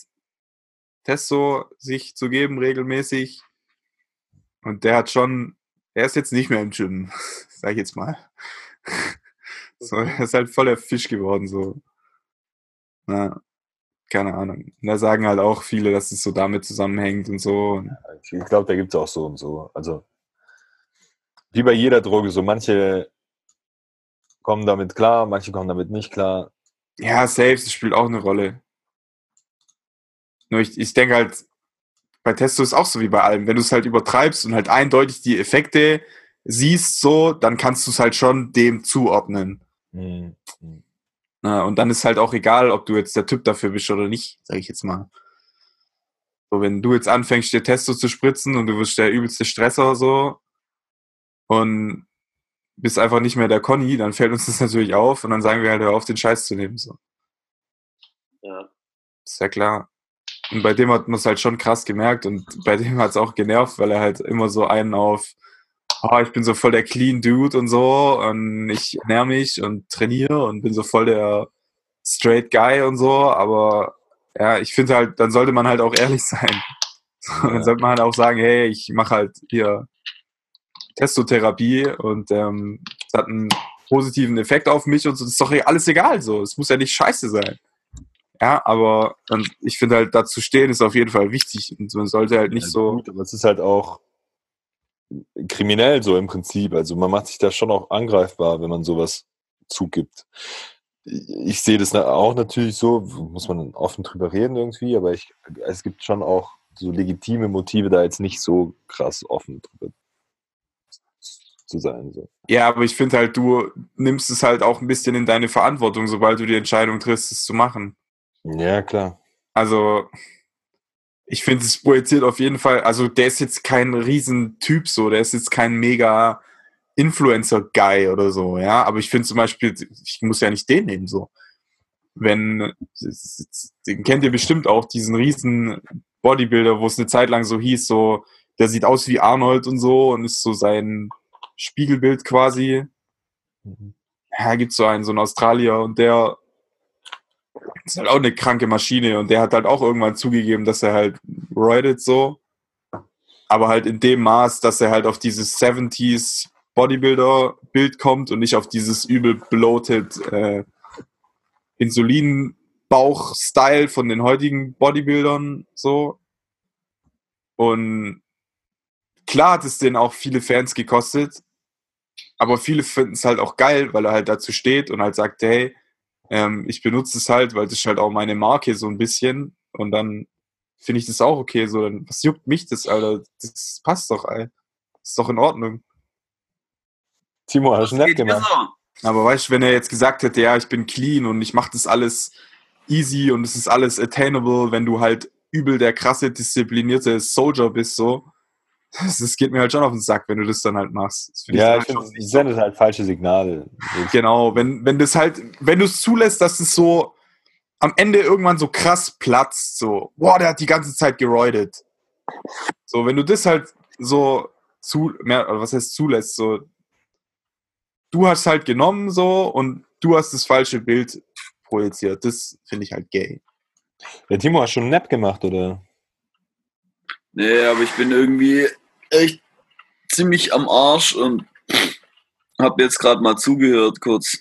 A: Testo sich zu geben regelmäßig. Und der hat schon, er ist jetzt nicht mehr im Gym, [LAUGHS] sag ich jetzt mal. [LAUGHS] So, er ist halt voll der Fisch geworden, so. Ja. keine Ahnung. Und da sagen halt auch viele, dass es so damit zusammenhängt und so.
D: Ich glaube, da gibt es auch so und so. Also, wie bei jeder Droge, so manche kommen damit klar, manche kommen damit nicht klar.
A: Ja, safe, das spielt auch eine Rolle. Nur ich, ich denke halt, bei Testo ist auch so wie bei allem. Wenn du es halt übertreibst und halt eindeutig die Effekte siehst, so, dann kannst du es halt schon dem zuordnen.
D: Hm, hm.
A: Na, und dann ist halt auch egal, ob du jetzt der Typ dafür bist oder nicht, sag ich jetzt mal. So, wenn du jetzt anfängst, dir Testo zu spritzen und du wirst der übelste Stresser so und bist einfach nicht mehr der Conny, dann fällt uns das natürlich auf und dann sagen wir halt, hör auf, den Scheiß zu nehmen. So.
C: Ja.
A: Ist ja klar. Und bei dem hat man es halt schon krass gemerkt und bei dem hat es auch genervt, weil er halt immer so einen auf, oh, ich bin so voll der clean Dude und so und ich ernähre mich und trainiere und bin so voll der straight Guy und so, aber ja, ich finde halt, dann sollte man halt auch ehrlich [LAUGHS] sein. So, Dann
D: Ja.
A: sollte man halt auch sagen, hey, ich mache halt hier Testotherapie und ähm, es hat einen positiven Effekt auf mich und so, das ist doch alles egal so. Es muss ja nicht scheiße sein. Ja, aber ähm, ich finde halt, dazu stehen ist auf jeden Fall wichtig. Und man sollte halt nicht
D: Ja,
A: so.
D: Gut, aber es ist halt auch kriminell so im Prinzip. Also man macht sich da schon auch angreifbar, wenn man sowas zugibt. Ich sehe das auch natürlich so, muss man offen drüber reden irgendwie, aber ich, es gibt schon auch so legitime Motive, da jetzt nicht so krass offen drüber zu sein. So.
A: Ja, aber ich finde halt, du nimmst es halt auch ein bisschen in deine Verantwortung, sobald du die Entscheidung triffst, es zu machen.
D: Ja, klar.
A: Also, ich finde, es projiziert auf jeden Fall, also der ist jetzt kein Riesentyp so, der ist jetzt kein mega Influencer-Guy oder so, ja, aber ich finde zum Beispiel, ich muss ja nicht den nehmen, so. Wenn, den kennt ihr bestimmt auch, diesen riesen Bodybuilder, wo es eine Zeit lang so hieß, so, der sieht aus wie Arnold und so und ist so sein Spiegelbild quasi.
D: Mhm.
A: Ja, gibt's so einen, so einen Australier und der ist halt auch eine kranke Maschine und der hat halt auch irgendwann zugegeben, dass er halt roidet so. Aber halt in dem Maß, dass er halt auf dieses 70s Bodybuilder-Bild kommt und nicht auf dieses übel bloated äh, Insulin-Bauch-Style von den heutigen Bodybuildern so. Und klar hat es den auch viele Fans gekostet, aber viele finden es halt auch geil, weil er halt dazu steht und halt sagt, hey, ähm, ich benutze es halt, weil das ist halt auch meine Marke so ein bisschen. Und dann finde ich das auch okay. So, dann, was juckt mich das, Alter? Das passt doch, ey. Ist doch in Ordnung.
D: Timo, hast du nett gemacht.
A: Aber weißt du, wenn er jetzt gesagt hätte, ja, ich bin clean und ich mache das alles easy und es ist alles attainable, wenn du halt übel der krasse, disziplinierte Soldier bist, so. [LAUGHS] Das, das geht mir halt schon auf den Sack, wenn du das dann halt machst. Das find
D: Ja, ich
A: halt so.
D: sendet halt falsche Signale. [LAUGHS]
A: Genau, wenn, wenn das halt, wenn du es zulässt, dass es so am Ende irgendwann so krass platzt, so, boah, der hat die ganze Zeit geroidet. So, wenn du das halt so zu, mehr, was heißt zulässt, so, du hast halt genommen so und du hast das falsche Bild projiziert. Das finde ich halt gay.
D: Der Timo hat schon einen Nap gemacht, oder?
B: Nee, aber ich bin irgendwie echt ziemlich am Arsch und [SNIFFS] hab jetzt gerade mal zugehört kurz.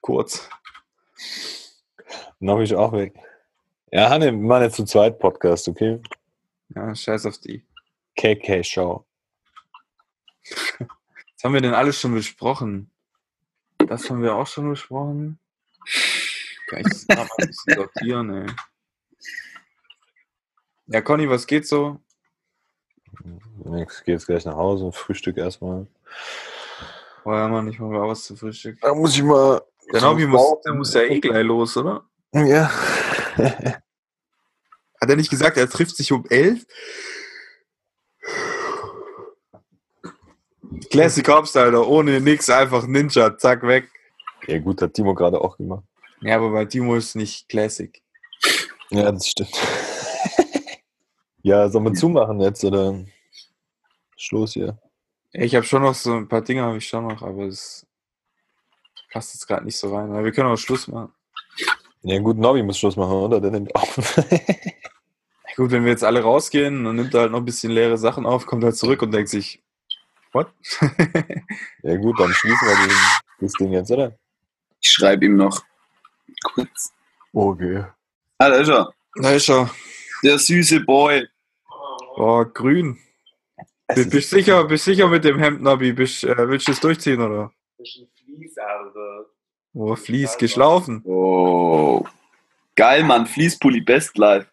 A: Kurz.
D: Noch ich auch weg. Ja, Hanne, wir machen jetzt zu zweit Podcast, okay?
A: Ja, scheiß auf die.
D: KK-Show.
A: Was [LAUGHS] haben wir denn alles schon besprochen? Das haben wir auch schon besprochen. Kann ich das mal ein bisschen sortieren, ey. Ja, Conny, was geht so?
D: Ich gehe jetzt gleich nach Hause und frühstück erstmal.
A: Oh ja, Mann, ich mache mir auch was zu Frühstück.
D: Da muss ich mal.
A: Der Nobby muss, der muss ja eh gleich los, oder?
D: Ja. [LAUGHS]
A: Hat er nicht gesagt, er trifft sich um elf? Classic Hops, Alter, ohne nix, einfach Ninja, zack, weg.
D: ja, gut, hat Timo gerade auch gemacht.
A: Ja, aber bei Timo ist nicht Classic.
D: Ja, das stimmt. Ja, sollen wir zumachen jetzt oder Schluss hier?
A: Ich habe schon noch so ein paar Dinge, habe ich schon noch, aber es passt jetzt gerade nicht so rein. Aber wir können auch Schluss machen.
D: Ja, gut, Nobby muss Schluss machen, oder? Der nimmt auf. [LAUGHS]
A: Ja, Gut, wenn wir jetzt alle rausgehen, dann nimmt er halt noch ein bisschen leere Sachen auf, kommt halt zurück und denkt sich, what? [LAUGHS]
D: ja, gut, dann schließen wir den, das Ding jetzt, oder?
B: Ich schreibe ihm noch kurz.
D: Okay.
B: Ah, da ist er.
A: Da ist er.
B: Der süße Boy.
A: Oh, grün.
B: Es
A: Bist,
B: ist-
A: bist sicher, bist sicher mit dem Hemd, Nabi? Bist, äh, willst du es durchziehen, oder?
C: Fließ, Alter.
A: Oh, Fließ, geschlafen.
B: Oh. Geil, Mann. Fließpulli, Best Life.